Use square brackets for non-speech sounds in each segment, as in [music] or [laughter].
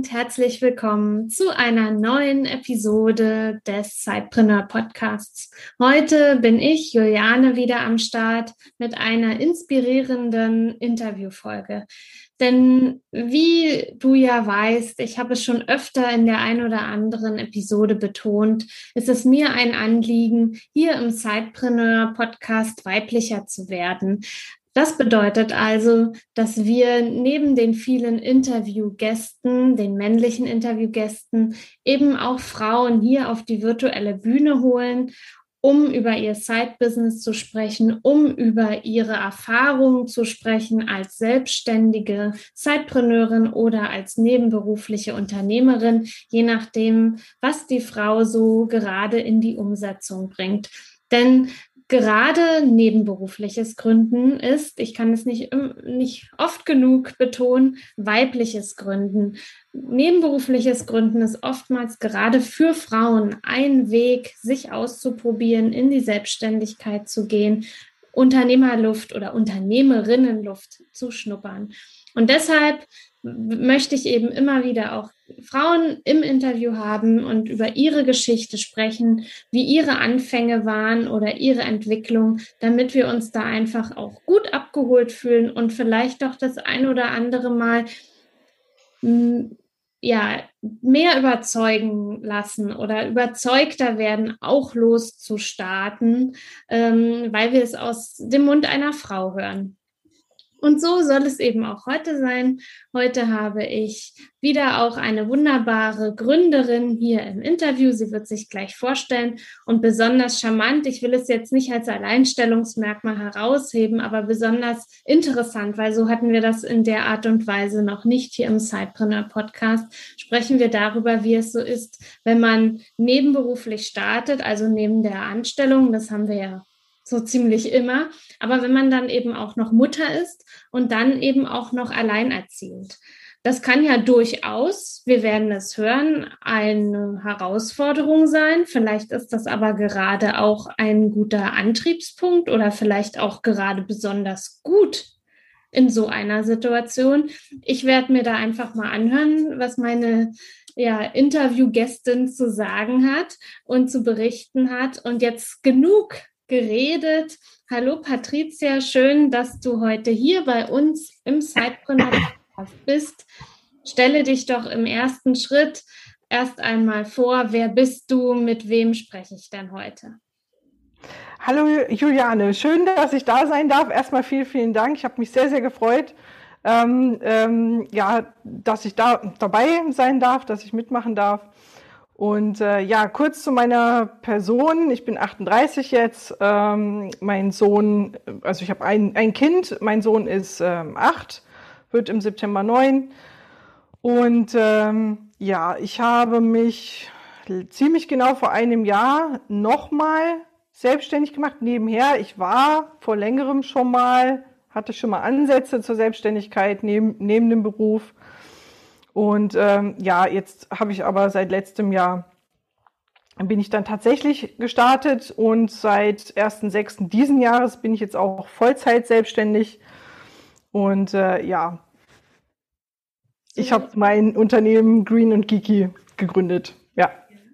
und herzlich willkommen zu einer neuen Episode des Sidepreneur Podcasts. Heute bin ich, Juliane, wieder am Start mit einer inspirierenden Interviewfolge. Denn wie du ja weißt, ich habe es schon öfter in der ein oder anderen Episode betont, ist es mir ein Anliegen, hier im Sidepreneur Podcast weiblicher zu werden. Das bedeutet also, dass wir neben den vielen Interviewgästen, den männlichen Interviewgästen, eben auch Frauen hier auf die virtuelle Bühne holen, um über ihr Side-Business zu sprechen, um über ihre Erfahrungen zu sprechen als selbstständige Sidepreneurin oder als nebenberufliche Unternehmerin, je nachdem, was die Frau so gerade in die Umsetzung bringt. Denn gerade nebenberufliches Gründen ist, ich kann es nicht, nicht oft genug betonen, weibliches Gründen. Nebenberufliches Gründen ist oftmals gerade für Frauen ein Weg, sich auszuprobieren, in die Selbstständigkeit zu gehen, Unternehmerluft oder Unternehmerinnenluft zu schnuppern. Und deshalb möchte ich eben immer wieder auch Frauen im Interview haben und über ihre Geschichte sprechen, wie ihre Anfänge waren oder ihre Entwicklung, damit wir uns da einfach auch gut abgeholt fühlen und vielleicht doch das ein oder andere Mal hm, ja, mehr überzeugen lassen oder überzeugter werden, auch loszustarten, ähm, weil wir es aus dem Mund einer Frau hören. Und so soll es eben auch heute sein. Heute habe ich wieder auch eine wunderbare Gründerin hier im Interview. Sie wird sich gleich vorstellen und besonders charmant. Ich will es jetzt nicht als Alleinstellungsmerkmal herausheben, aber besonders interessant, weil so hatten wir das in der Art und Weise noch nicht hier im Sidepreneur Podcast. Sprechen wir darüber, wie es so ist, wenn man nebenberuflich startet, also neben der Anstellung. Das haben wir ja so ziemlich immer. Aber wenn man dann eben auch noch Mutter ist und dann eben auch noch alleinerziehend. Das kann ja durchaus, wir werden es hören, eine Herausforderung sein. Vielleicht ist das aber gerade auch ein guter Antriebspunkt oder vielleicht auch gerade besonders gut in so einer Situation. Ich werde mir da einfach mal anhören, was meine ja, Interviewgästin zu sagen hat und zu berichten hat. Und jetzt genug geredet. Hallo Patricia, schön, dass du heute hier bei uns im Sidepreneur bist. Stelle dich doch im ersten Schritt erst einmal vor. Wer bist du? Mit wem spreche ich denn heute? Hallo Juliane, schön, dass ich da sein darf. Erstmal vielen, vielen Dank. Ich habe mich sehr, sehr gefreut, ähm, ähm, ja, dass ich da dabei sein darf, dass ich mitmachen darf. Und äh, ja, kurz zu meiner Person. Ich bin 38 jetzt. Ähm, mein Sohn, also ich habe ein, ein Kind. Mein Sohn ist ähm, acht, wird im September neun. Und ähm, ja, ich habe mich ziemlich genau vor einem Jahr nochmal selbstständig gemacht. Nebenher, ich war vor längerem schon mal, hatte schon mal Ansätze zur Selbstständigkeit neben, neben dem Beruf und ähm, ja, jetzt habe ich aber seit letztem Jahr bin ich dann tatsächlich gestartet und seit 1.6. diesen Jahres bin ich jetzt auch Vollzeit selbstständig. Und äh, ja, ich habe mein Unternehmen Green und Geeky gegründet. Ja.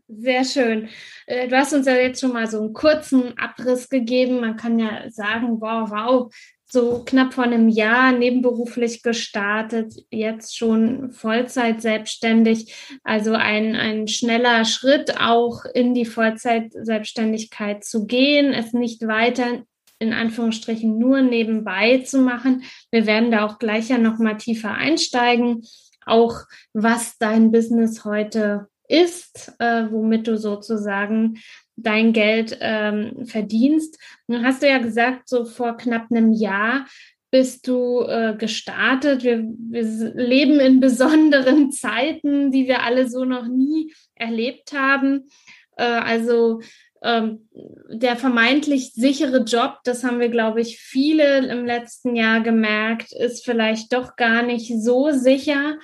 Sehr schön. Äh, du hast uns ja jetzt schon mal so einen kurzen Abriss gegeben. Man kann ja sagen, wow, wow, so knapp vor einem Jahr nebenberuflich gestartet, jetzt schon Vollzeit selbstständig. Also ein, ein schneller Schritt auch in die Vollzeit-Selbstständigkeit zu gehen, es nicht weiter in Anführungsstrichen nur nebenbei zu machen. Wir werden da auch gleich ja noch mal tiefer einsteigen, auch was dein Business heute ist, äh, womit du sozusagen dein Geld ähm, verdienst. Nun hast du ja gesagt, so vor knapp einem Jahr bist du äh, gestartet? Wir, wir leben in besonderen [laughs] Zeiten, die wir alle so noch nie erlebt haben. Äh, also ähm, der vermeintlich sichere Job, das haben wir, glaube ich, viele im letzten Jahr gemerkt, ist vielleicht doch gar nicht so sicher,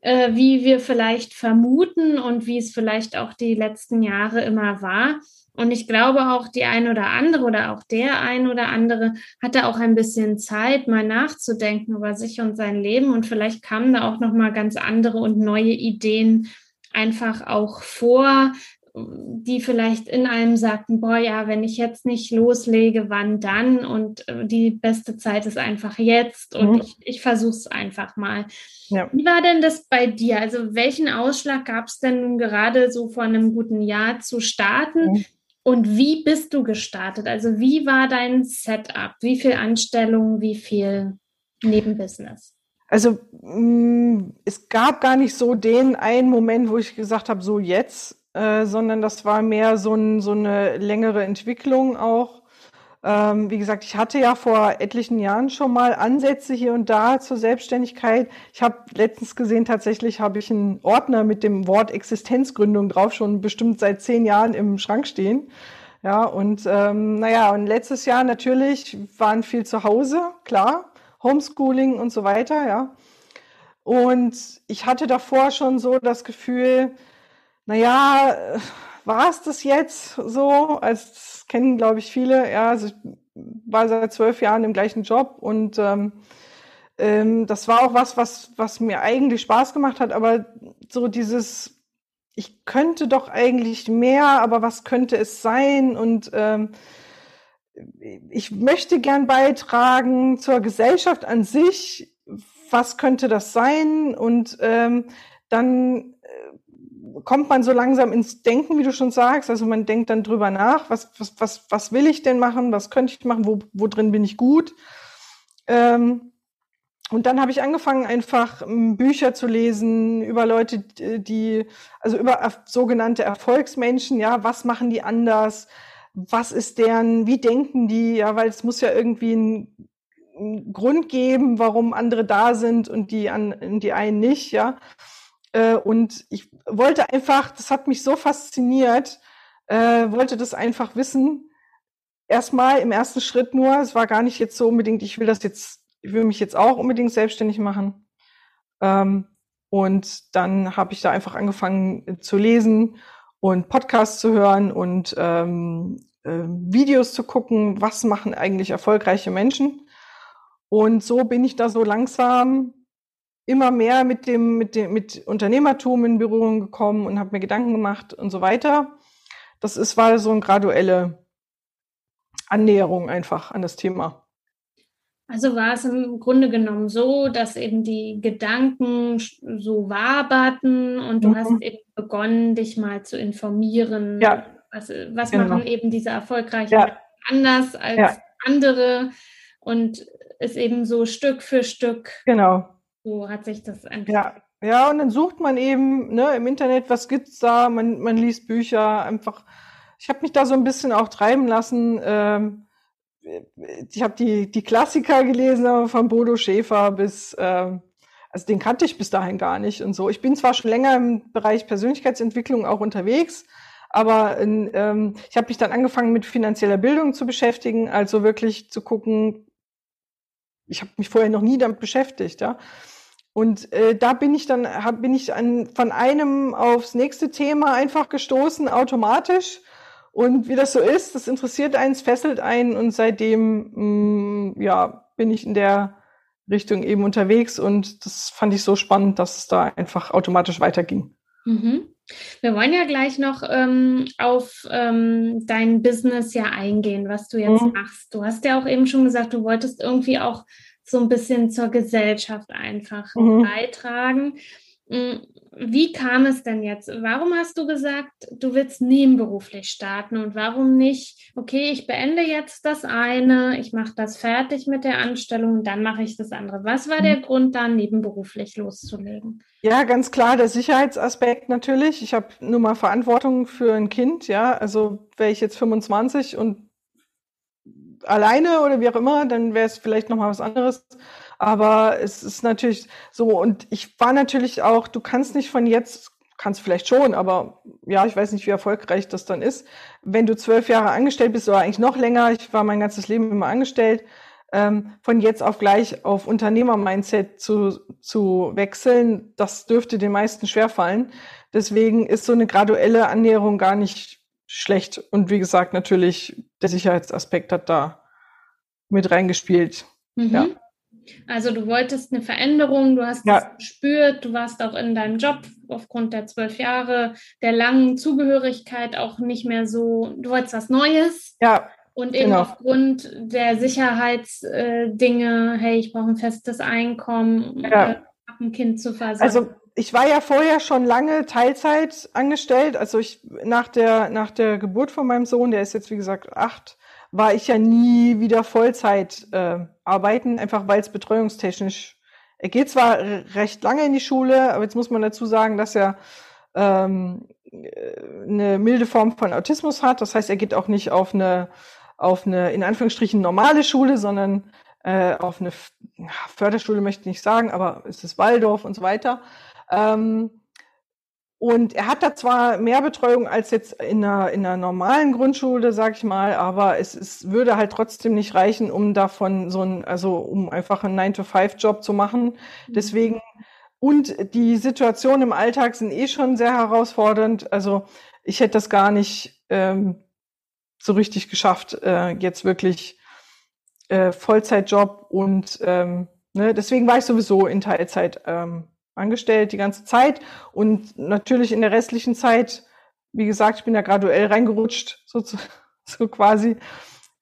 äh, wie wir vielleicht vermuten und wie es vielleicht auch die letzten Jahre immer war. Und ich glaube auch die ein oder andere oder auch der ein oder andere hatte auch ein bisschen Zeit, mal nachzudenken über sich und sein Leben. Und vielleicht kamen da auch noch mal ganz andere und neue Ideen einfach auch vor, die vielleicht in einem sagten, boah, ja, wenn ich jetzt nicht loslege, wann dann? Und äh, die beste Zeit ist einfach jetzt und mhm. ich, ich versuche es einfach mal. Ja. Wie war denn das bei dir? Also welchen Ausschlag gab es denn nun gerade so vor einem guten Jahr zu starten? Mhm. Und wie bist du gestartet? Also wie war dein Setup? Wie viel Anstellungen, wie viel Nebenbusiness? Also mm, es gab gar nicht so den einen Moment, wo ich gesagt habe, so jetzt, äh, sondern das war mehr so, ein, so eine längere Entwicklung auch. Ähm, wie gesagt, ich hatte ja vor etlichen Jahren schon mal Ansätze hier und da zur Selbstständigkeit. Ich habe letztens gesehen, tatsächlich habe ich einen Ordner mit dem Wort Existenzgründung drauf, schon bestimmt seit zehn Jahren im Schrank stehen. Ja, und ähm, naja, und letztes Jahr natürlich waren viel zu Hause, klar, Homeschooling und so weiter, ja. Und ich hatte davor schon so das Gefühl, naja, war es das jetzt so? Als das kennen, glaube ich, viele. Ja, also ich war seit zwölf Jahren im gleichen Job und ähm, ähm, das war auch was, was, was mir eigentlich Spaß gemacht hat, aber so dieses, ich könnte doch eigentlich mehr, aber was könnte es sein? Und ähm, ich möchte gern beitragen zur Gesellschaft an sich. Was könnte das sein? Und ähm, dann kommt man so langsam ins Denken, wie du schon sagst. Also man denkt dann drüber nach, was, was, was, was will ich denn machen, was könnte ich machen, wo, wo drin bin ich gut. Ähm, und dann habe ich angefangen, einfach ähm, Bücher zu lesen über Leute, die, also über sogenannte Erfolgsmenschen, ja, was machen die anders, was ist deren, wie denken die, ja, weil es muss ja irgendwie einen, einen Grund geben, warum andere da sind und die an, die einen nicht, ja. Äh, und ich wollte einfach, das hat mich so fasziniert, äh, wollte das einfach wissen. Erstmal im ersten Schritt nur, es war gar nicht jetzt so unbedingt, ich will das jetzt, ich will mich jetzt auch unbedingt selbstständig machen. Ähm, und dann habe ich da einfach angefangen äh, zu lesen und Podcasts zu hören und ähm, äh, Videos zu gucken, was machen eigentlich erfolgreiche Menschen. Und so bin ich da so langsam immer mehr mit dem, mit dem, mit Unternehmertum in Berührung gekommen und habe mir Gedanken gemacht und so weiter. Das ist, war so eine graduelle Annäherung einfach an das Thema. Also war es im Grunde genommen so, dass eben die Gedanken so waberten und du mhm. hast eben begonnen, dich mal zu informieren. Ja. Was, was genau. machen eben diese erfolgreichen ja. anders als ja. andere und ist eben so Stück für Stück genau. So hat sich das einfach. Ja, ja, und dann sucht man eben ne, im Internet, was gibt's da? Man, man liest Bücher, einfach. Ich habe mich da so ein bisschen auch treiben lassen. Ähm, ich habe die, die Klassiker gelesen, von Bodo Schäfer bis, ähm, also den kannte ich bis dahin gar nicht und so. Ich bin zwar schon länger im Bereich Persönlichkeitsentwicklung auch unterwegs, aber ähm, ich habe mich dann angefangen mit finanzieller Bildung zu beschäftigen, also wirklich zu gucken, ich habe mich vorher noch nie damit beschäftigt, ja. Und äh, da bin ich dann, hab, bin ich an, von einem aufs nächste Thema einfach gestoßen, automatisch. Und wie das so ist, das interessiert eins, fesselt einen und seitdem mh, mm, ja, bin ich in der Richtung eben unterwegs und das fand ich so spannend, dass es da einfach automatisch weiterging. Mhm. Wir wollen ja gleich noch ähm, auf ähm, dein Business ja eingehen, was du jetzt mhm. machst. Du hast ja auch eben schon gesagt, du wolltest irgendwie auch so ein bisschen zur Gesellschaft einfach mhm. beitragen. Hm, wie kam es denn jetzt? Warum hast du gesagt, du willst nebenberuflich starten und warum nicht, okay, ich beende jetzt das eine, ich mache das fertig mit der Anstellung und dann mache ich das andere. Was war der mhm. Grund, da nebenberuflich loszulegen? Ja, ganz klar, der Sicherheitsaspekt natürlich. Ich habe nur mal Verantwortung für ein Kind, ja. Also wäre ich jetzt 25 und alleine oder wie auch immer, dann wäre es vielleicht nochmal was anderes. Aber es ist natürlich so, und ich war natürlich auch, du kannst nicht von jetzt, kannst vielleicht schon, aber ja, ich weiß nicht, wie erfolgreich das dann ist. Wenn du zwölf Jahre angestellt bist oder eigentlich noch länger, ich war mein ganzes Leben immer angestellt, ähm, von jetzt auf gleich auf Unternehmer-Mindset zu, zu wechseln, das dürfte den meisten schwerfallen. Deswegen ist so eine graduelle Annäherung gar nicht schlecht. Und wie gesagt, natürlich, der Sicherheitsaspekt hat da mit reingespielt. Mhm. Ja. Also du wolltest eine Veränderung, du hast ja. das gespürt, du warst auch in deinem Job aufgrund der zwölf Jahre, der langen Zugehörigkeit auch nicht mehr so, du wolltest was Neues. Ja. Und eben genau. aufgrund der Sicherheitsdinge, äh, hey, ich brauche ein festes Einkommen, ja. äh, ein Kind zu versorgen. Also ich war ja vorher schon lange Teilzeit angestellt. Also ich nach der nach der Geburt von meinem Sohn, der ist jetzt wie gesagt acht, war ich ja nie wieder Vollzeit äh, arbeiten, einfach weil es betreuungstechnisch. Er geht zwar recht lange in die Schule, aber jetzt muss man dazu sagen, dass er ähm, eine milde Form von Autismus hat. Das heißt, er geht auch nicht auf eine auf eine, in Anführungsstrichen, normale Schule, sondern äh, auf eine Förderschule möchte ich nicht sagen, aber es ist Waldorf und so weiter. Ähm, und er hat da zwar mehr Betreuung als jetzt in einer, in einer normalen Grundschule, sag ich mal, aber es, es würde halt trotzdem nicht reichen, um davon so ein, also um einfach einen 9-to-5-Job zu machen. Mhm. Deswegen, und die Situationen im Alltag sind eh schon sehr herausfordernd. Also ich hätte das gar nicht ähm, so richtig geschafft, äh, jetzt wirklich äh, Vollzeitjob und ähm, ne, deswegen war ich sowieso in Teilzeit ähm, angestellt die ganze Zeit und natürlich in der restlichen Zeit, wie gesagt, ich bin ja graduell reingerutscht, so, [laughs] so quasi,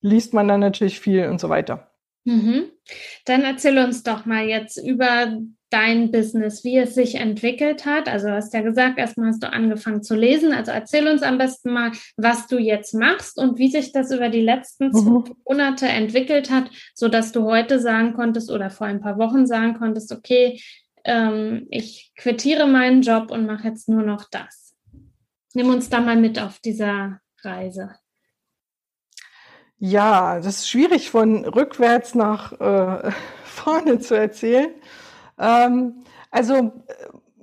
liest man dann natürlich viel und so weiter. Mhm. Dann erzähl uns doch mal jetzt über dein Business, wie es sich entwickelt hat. Also du hast ja gesagt, erstmal hast du angefangen zu lesen. Also erzähl uns am besten mal, was du jetzt machst und wie sich das über die letzten mhm. Monate entwickelt hat, so dass du heute sagen konntest oder vor ein paar Wochen sagen konntest, okay, ähm, ich quittiere meinen Job und mache jetzt nur noch das. Nimm uns da mal mit auf dieser Reise. Ja, das ist schwierig von rückwärts nach äh, [laughs] vorne zu erzählen. Ähm, also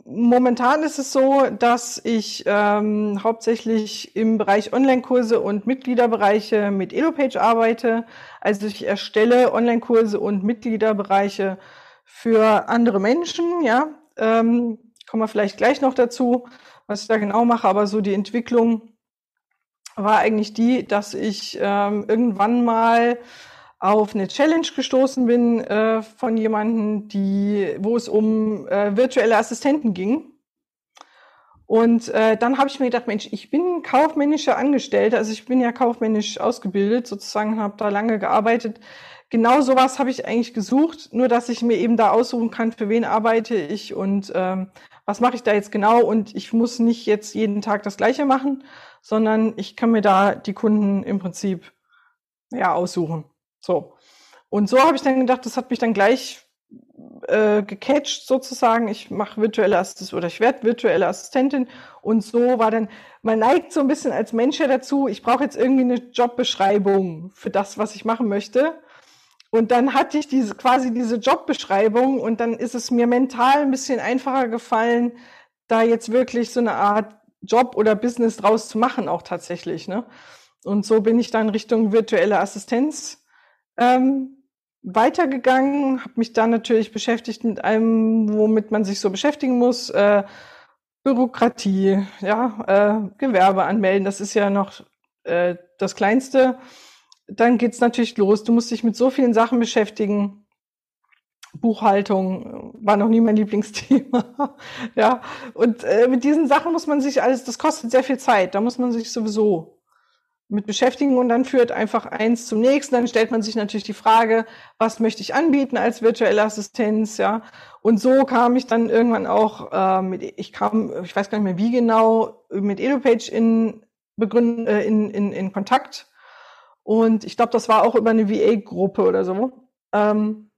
momentan ist es so, dass ich ähm, hauptsächlich im Bereich Online-Kurse und Mitgliederbereiche mit EloPage arbeite. Also ich erstelle Online-Kurse und Mitgliederbereiche für andere Menschen, ja. Ähm, kommen wir vielleicht gleich noch dazu, was ich da genau mache, aber so die Entwicklung war eigentlich die, dass ich ähm, irgendwann mal auf eine Challenge gestoßen bin äh, von jemandem, die, wo es um äh, virtuelle Assistenten ging. Und äh, dann habe ich mir gedacht, Mensch, ich bin kaufmännischer Angestellter, also ich bin ja kaufmännisch ausgebildet, sozusagen, habe da lange gearbeitet. Genau sowas habe ich eigentlich gesucht, nur dass ich mir eben da aussuchen kann, für wen arbeite ich und ähm, was mache ich da jetzt genau. Und ich muss nicht jetzt jeden Tag das Gleiche machen, sondern ich kann mir da die Kunden im Prinzip ja aussuchen. So. Und so habe ich dann gedacht, das hat mich dann gleich äh, gecatcht sozusagen. Ich mache virtuelle Assistentin oder ich werde virtuelle Assistentin. Und so war dann, man neigt so ein bisschen als Mensch ja dazu, ich brauche jetzt irgendwie eine Jobbeschreibung für das, was ich machen möchte. Und dann hatte ich diese, quasi diese Jobbeschreibung und dann ist es mir mental ein bisschen einfacher gefallen, da jetzt wirklich so eine Art Job oder Business draus zu machen, auch tatsächlich. Ne? Und so bin ich dann Richtung virtuelle Assistenz ähm, weitergegangen, habe mich dann natürlich beschäftigt mit allem, womit man sich so beschäftigen muss. Äh, Bürokratie, ja, äh, Gewerbe anmelden, das ist ja noch äh, das Kleinste. Dann geht's natürlich los. Du musst dich mit so vielen Sachen beschäftigen. Buchhaltung war noch nie mein [laughs] Lieblingsthema. ja, und äh, mit diesen Sachen muss man sich alles, das kostet sehr viel Zeit. Da muss man sich sowieso mit beschäftigen und dann führt einfach eins zum nächsten. Dann stellt man sich natürlich die Frage, was möchte ich anbieten als virtuelle Assistenz, ja. Und so kam ich dann irgendwann auch äh, mit, ich kam, ich weiß gar nicht mehr wie genau, mit EduPage in, begründ, äh, in, in, in Kontakt. Und ich glaube, das war auch über eine VA-Gruppe oder so. Ähm,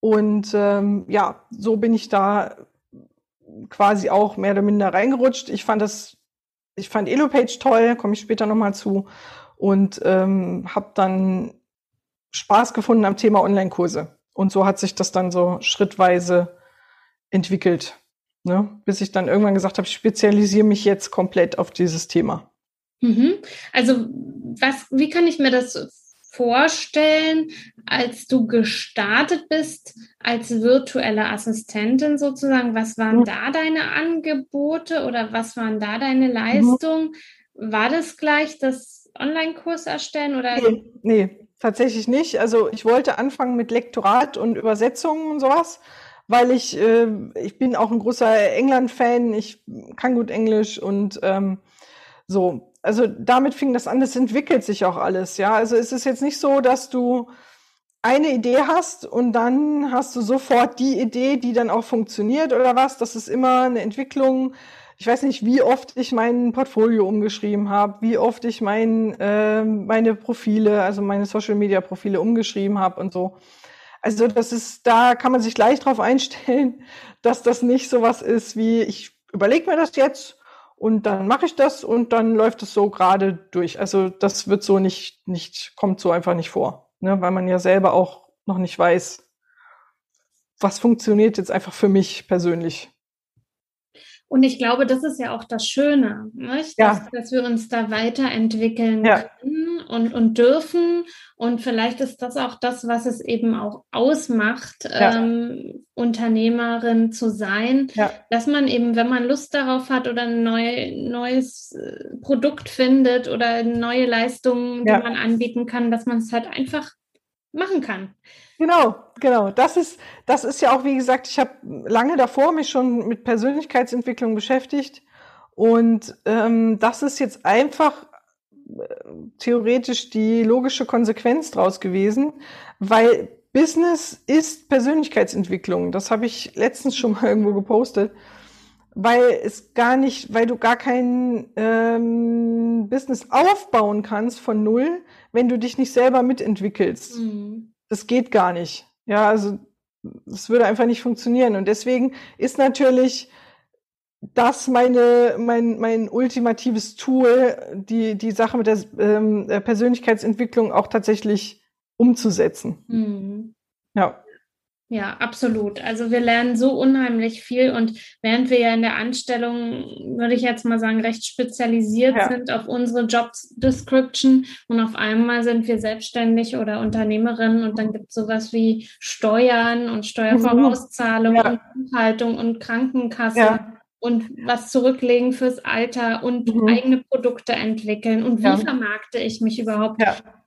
und ähm, ja, so bin ich da quasi auch mehr oder minder reingerutscht. Ich fand das ich fand EloPage toll, komme ich später nochmal zu. Und ähm, habe dann Spaß gefunden am Thema Online-Kurse. Und so hat sich das dann so schrittweise entwickelt. Ne? Bis ich dann irgendwann gesagt habe, ich spezialisiere mich jetzt komplett auf dieses Thema. Mhm. Also was, wie kann ich mir das vorstellen, als du gestartet bist als virtuelle Assistentin sozusagen? Was waren mhm. da deine Angebote oder was waren da deine mhm. Leistungen? War das gleich das Online-Kurs erstellen oder? Nee, nee, tatsächlich nicht. Also ich wollte anfangen mit Lektorat und Übersetzungen und sowas, weil ich, äh, ich bin auch ein großer England-Fan, ich kann gut Englisch und ähm, so also damit fing das an, das entwickelt sich auch alles, ja. Also es ist jetzt nicht so, dass du eine Idee hast und dann hast du sofort die Idee, die dann auch funktioniert oder was. Das ist immer eine Entwicklung. Ich weiß nicht, wie oft ich mein Portfolio umgeschrieben habe, wie oft ich mein, äh, meine Profile, also meine Social-Media-Profile umgeschrieben habe und so. Also das ist, da kann man sich gleich drauf einstellen, [laughs] dass das nicht sowas ist wie, ich überlege mir das jetzt und dann mache ich das und dann läuft es so gerade durch. Also das wird so nicht, nicht, kommt so einfach nicht vor, ne? weil man ja selber auch noch nicht weiß, was funktioniert jetzt einfach für mich persönlich. Und ich glaube, das ist ja auch das Schöne, nicht? Dass, ja. dass wir uns da weiterentwickeln ja. können und, und dürfen. Und vielleicht ist das auch das, was es eben auch ausmacht, ja. ähm, Unternehmerin zu sein, dass man eben, wenn man Lust darauf hat oder ein neu, neues äh, Produkt findet oder neue Leistungen, die man anbieten kann, dass man es halt einfach machen kann. Genau, genau. Das ist, das ist ja auch, wie gesagt, ich habe lange davor mich schon mit Persönlichkeitsentwicklung beschäftigt. Und ähm, das ist jetzt einfach äh, theoretisch die logische Konsequenz draus gewesen, weil Business ist Persönlichkeitsentwicklung. Das habe ich letztens schon mal irgendwo gepostet, weil es gar nicht, weil du gar kein ähm, Business aufbauen kannst von null, wenn du dich nicht selber mitentwickelst. Mhm das geht gar nicht. Ja, also das würde einfach nicht funktionieren. Und deswegen ist natürlich das meine, mein, mein ultimatives Tool, die, die Sache mit der ähm, Persönlichkeitsentwicklung auch tatsächlich umzusetzen. Mhm. Ja. Ja, absolut. Also wir lernen so unheimlich viel und während wir ja in der Anstellung, würde ich jetzt mal sagen, recht spezialisiert ja. sind auf unsere Job Description und auf einmal sind wir selbstständig oder Unternehmerin und dann gibt es sowas wie Steuern und Steuervorauszahlung ja. und Buchhaltung und Krankenkasse. Ja. Und was zurücklegen fürs Alter und mhm. eigene Produkte entwickeln. Und wie vermarkte ich mich überhaupt?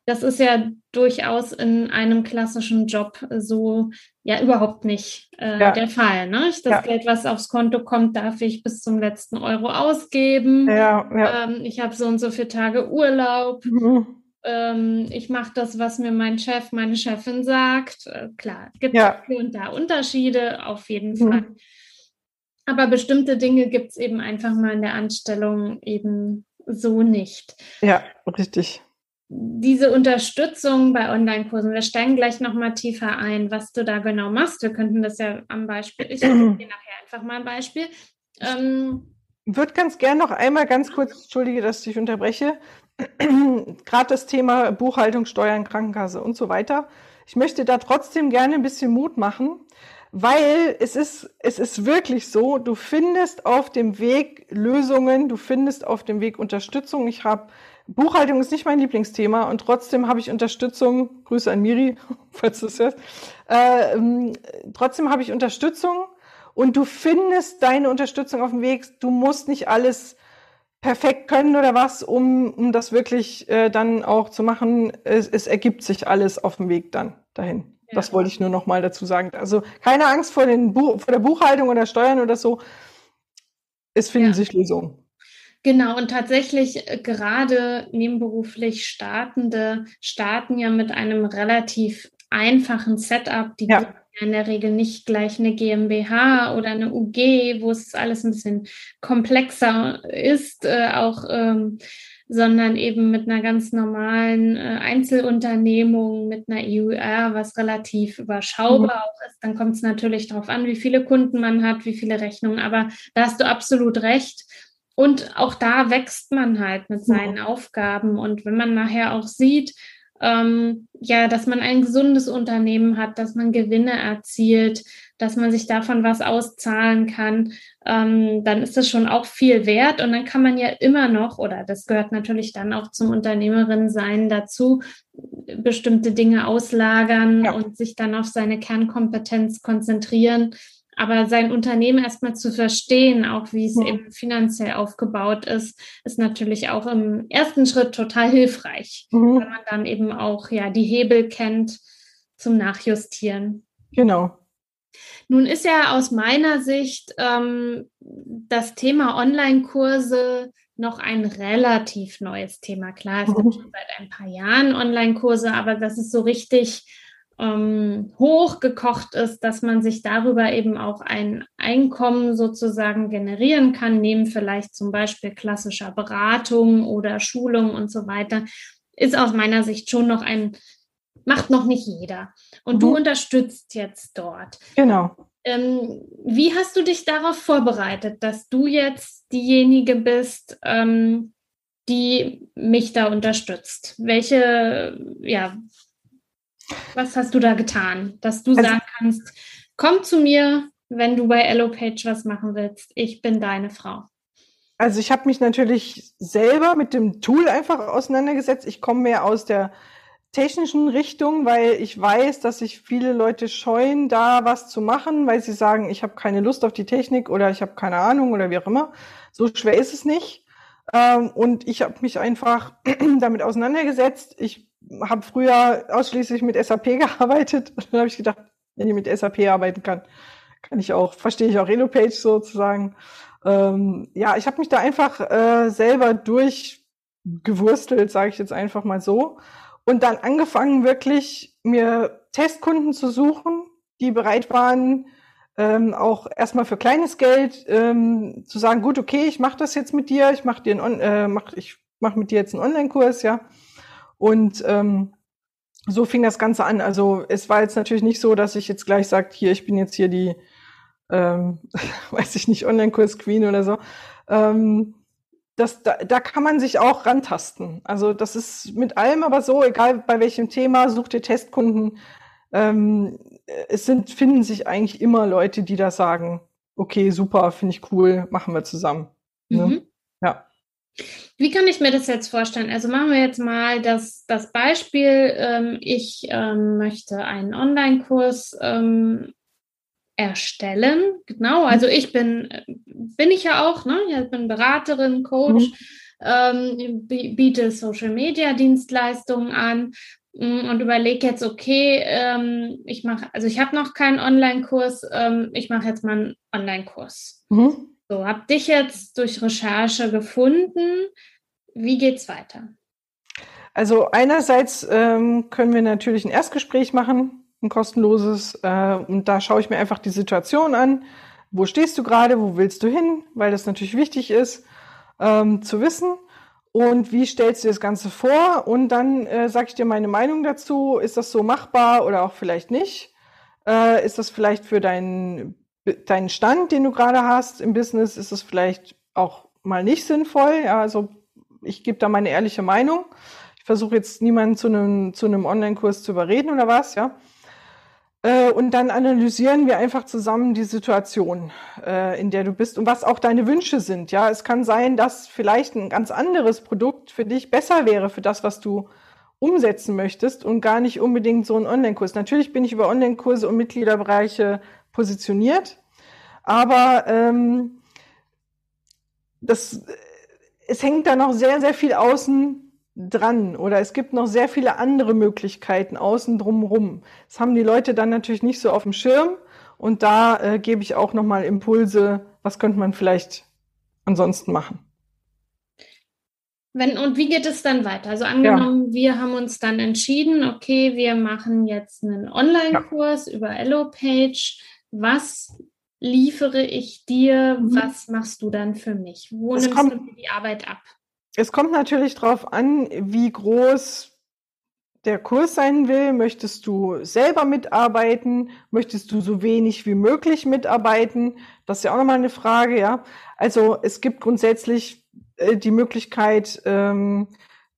Das ist ja durchaus in einem klassischen Job so ja überhaupt nicht äh, ja. der Fall. Ne? Das ja. Geld, was aufs Konto kommt, darf ich bis zum letzten Euro ausgeben. Ja, ähm, ich habe so und so viele Tage Urlaub. Mhm. Ähm, ich mache das, was mir mein Chef, meine Chefin sagt. Äh, klar, gibt es hier und da Unterschiede, auf jeden mhm. Fall. Aber bestimmte Dinge gibt es eben einfach mal in der Anstellung eben so nicht. Ja, richtig diese Unterstützung bei Online-Kursen, wir steigen gleich nochmal tiefer ein, was du da genau machst. Wir könnten das ja am Beispiel, ich gebe dir nachher einfach mal ein Beispiel. Ähm, würde ganz gern noch einmal ganz kurz, entschuldige, dass ich unterbreche, [clears throat] gerade das Thema Buchhaltung, Steuern, Krankenkasse und so weiter. Ich möchte da trotzdem gerne ein bisschen Mut machen, weil es ist, es ist wirklich so, du findest auf dem Weg Lösungen, du findest auf dem Weg Unterstützung. Ich habe Buchhaltung ist nicht mein Lieblingsthema und trotzdem habe ich Unterstützung. Grüße an Miri, [laughs] falls du es hörst. Äh, ähm, trotzdem habe ich Unterstützung und du findest deine Unterstützung auf dem Weg. Du musst nicht alles perfekt können oder was, um, um das wirklich äh, dann auch zu machen. Es, es ergibt sich alles auf dem Weg dann dahin. Ja. Das wollte ich nur noch mal dazu sagen. Also keine Angst vor, den Buch, vor der Buchhaltung oder Steuern oder so. Es finden ja. sich Lösungen. Genau, und tatsächlich äh, gerade nebenberuflich Startende starten ja mit einem relativ einfachen Setup. Die ja. in der Regel nicht gleich eine GmbH oder eine UG, wo es alles ein bisschen komplexer ist, äh, auch ähm, sondern eben mit einer ganz normalen äh, Einzelunternehmung, mit einer EUR, was relativ überschaubar mhm. auch ist. Dann kommt es natürlich darauf an, wie viele Kunden man hat, wie viele Rechnungen. Aber da hast du absolut recht. Und auch da wächst man halt mit seinen ja. Aufgaben. Und wenn man nachher auch sieht, ähm, ja, dass man ein gesundes Unternehmen hat, dass man Gewinne erzielt, dass man sich davon was auszahlen kann, ähm, dann ist das schon auch viel wert. Und dann kann man ja immer noch, oder das gehört natürlich dann auch zum Unternehmerin sein dazu, bestimmte Dinge auslagern ja. und sich dann auf seine Kernkompetenz konzentrieren. Aber sein Unternehmen erstmal zu verstehen, auch wie es ja. eben finanziell aufgebaut ist, ist natürlich auch im ersten Schritt total hilfreich, mhm. wenn man dann eben auch ja die Hebel kennt zum Nachjustieren. Genau. Nun ist ja aus meiner Sicht ähm, das Thema Online-Kurse noch ein relativ neues Thema. Klar, es gibt mhm. schon seit ein paar Jahren Online-Kurse, aber das ist so richtig ähm, hochgekocht ist, dass man sich darüber eben auch ein Einkommen sozusagen generieren kann, neben vielleicht zum Beispiel klassischer Beratung oder Schulung und so weiter, ist aus meiner Sicht schon noch ein, macht noch nicht jeder. Und mhm. du unterstützt jetzt dort. Genau. Ähm, wie hast du dich darauf vorbereitet, dass du jetzt diejenige bist, ähm, die mich da unterstützt? Welche, ja, was hast du da getan, dass du also, sagen kannst, komm zu mir, wenn du bei EloPage was machen willst. Ich bin deine Frau. Also ich habe mich natürlich selber mit dem Tool einfach auseinandergesetzt. Ich komme mehr aus der technischen Richtung, weil ich weiß, dass sich viele Leute scheuen, da was zu machen, weil sie sagen, ich habe keine Lust auf die Technik oder ich habe keine Ahnung oder wie auch immer. So schwer ist es nicht. Ähm, und ich habe mich einfach [clears throat] damit auseinandergesetzt. Ich habe früher ausschließlich mit SAP [laughs] gearbeitet. Und dann habe ich gedacht, wenn ich mit SAP arbeiten kann, kann ich auch, verstehe ich auch EloPage sozusagen. Ähm, ja, ich habe mich da einfach äh, selber durchgewurstelt, sage ich jetzt einfach mal so. Und dann angefangen, wirklich mir Testkunden zu suchen, die bereit waren, ähm, auch erstmal für kleines Geld ähm, zu sagen, gut, okay, ich mache das jetzt mit dir, ich mache dir äh, mach, ich mache mit dir jetzt einen Online-Kurs, ja. Und ähm, so fing das Ganze an. Also es war jetzt natürlich nicht so, dass ich jetzt gleich sagt, hier, ich bin jetzt hier die, ähm, [laughs] weiß ich nicht, Online-Kurs-Queen oder so. Ähm, das, da, da kann man sich auch rantasten. Also das ist mit allem aber so, egal bei welchem Thema, sucht ihr Testkunden. Ähm, es sind, finden sich eigentlich immer Leute, die da sagen, okay, super, finde ich cool, machen wir zusammen. Ne? Mhm. Ja. Wie kann ich mir das jetzt vorstellen? Also machen wir jetzt mal das, das Beispiel, ähm, ich ähm, möchte einen Online-Kurs ähm, erstellen. Genau, mhm. also ich bin, bin ich ja auch, ne? Ich bin Beraterin, Coach, mhm. ähm, biete Social-Media-Dienstleistungen an mm, und überlege jetzt, okay, ähm, ich mache, also ich habe noch keinen Online-Kurs, ähm, ich mache jetzt mal einen Online-Kurs. Mhm. So, habe dich jetzt durch Recherche gefunden. Wie geht's weiter? Also einerseits ähm, können wir natürlich ein Erstgespräch machen, ein kostenloses, äh, und da schaue ich mir einfach die Situation an. Wo stehst du gerade? Wo willst du hin? Weil das natürlich wichtig ist ähm, zu wissen. Und wie stellst du das Ganze vor? Und dann äh, sage ich dir meine Meinung dazu. Ist das so machbar oder auch vielleicht nicht? Äh, ist das vielleicht für deinen deinen Stand, den du gerade hast im Business, ist es vielleicht auch mal nicht sinnvoll. Ja, also ich gebe da meine ehrliche Meinung. Ich versuche jetzt niemanden zu einem, zu einem Online-Kurs zu überreden oder was, ja. Äh, und dann analysieren wir einfach zusammen die Situation, äh, in der du bist und was auch deine Wünsche sind. Ja, es kann sein, dass vielleicht ein ganz anderes Produkt für dich besser wäre für das, was du umsetzen möchtest und gar nicht unbedingt so ein Online-Kurs. Natürlich bin ich über Online-Kurse und Mitgliederbereiche positioniert. Aber ähm, das, es hängt da noch sehr, sehr viel außen dran oder es gibt noch sehr viele andere Möglichkeiten außen drumherum. Das haben die Leute dann natürlich nicht so auf dem Schirm und da äh, gebe ich auch nochmal Impulse, was könnte man vielleicht ansonsten machen. Wenn, und wie geht es dann weiter? Also angenommen, ja. wir haben uns dann entschieden, okay, wir machen jetzt einen Online-Kurs ja. über EloPage was liefere ich dir, mhm. was machst du dann für mich? Wo es nimmst kommt, du die Arbeit ab? Es kommt natürlich darauf an, wie groß der Kurs sein will. Möchtest du selber mitarbeiten? Möchtest du so wenig wie möglich mitarbeiten? Das ist ja auch nochmal eine Frage, ja. Also es gibt grundsätzlich äh, die Möglichkeit, ähm,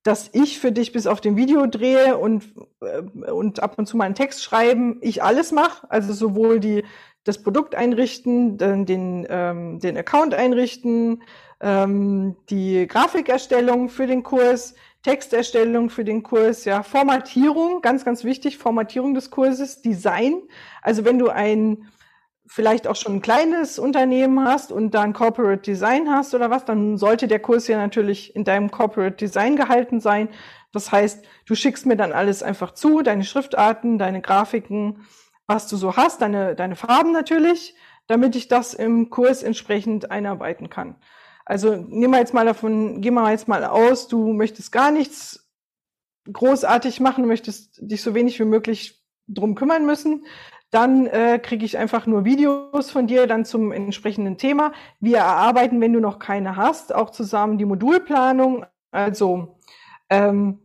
dass ich für dich bis auf den Video drehe und, äh, und ab und zu mal einen Text schreiben, ich alles mache, also sowohl die, das Produkt einrichten, den, den, ähm, den Account einrichten, ähm, die Grafikerstellung für den Kurs, Texterstellung für den Kurs, ja, Formatierung, ganz, ganz wichtig, Formatierung des Kurses, Design. Also wenn du ein vielleicht auch schon ein kleines Unternehmen hast und da ein Corporate Design hast oder was, dann sollte der Kurs ja natürlich in deinem Corporate Design gehalten sein. Das heißt, du schickst mir dann alles einfach zu, deine Schriftarten, deine Grafiken, was du so hast, deine, deine Farben natürlich, damit ich das im Kurs entsprechend einarbeiten kann. Also nehmen wir jetzt mal davon, gehen wir jetzt mal aus, du möchtest gar nichts großartig machen, möchtest dich so wenig wie möglich drum kümmern müssen, dann äh, kriege ich einfach nur Videos von dir dann zum entsprechenden Thema. Wir erarbeiten, wenn du noch keine hast, auch zusammen die Modulplanung. Also ähm,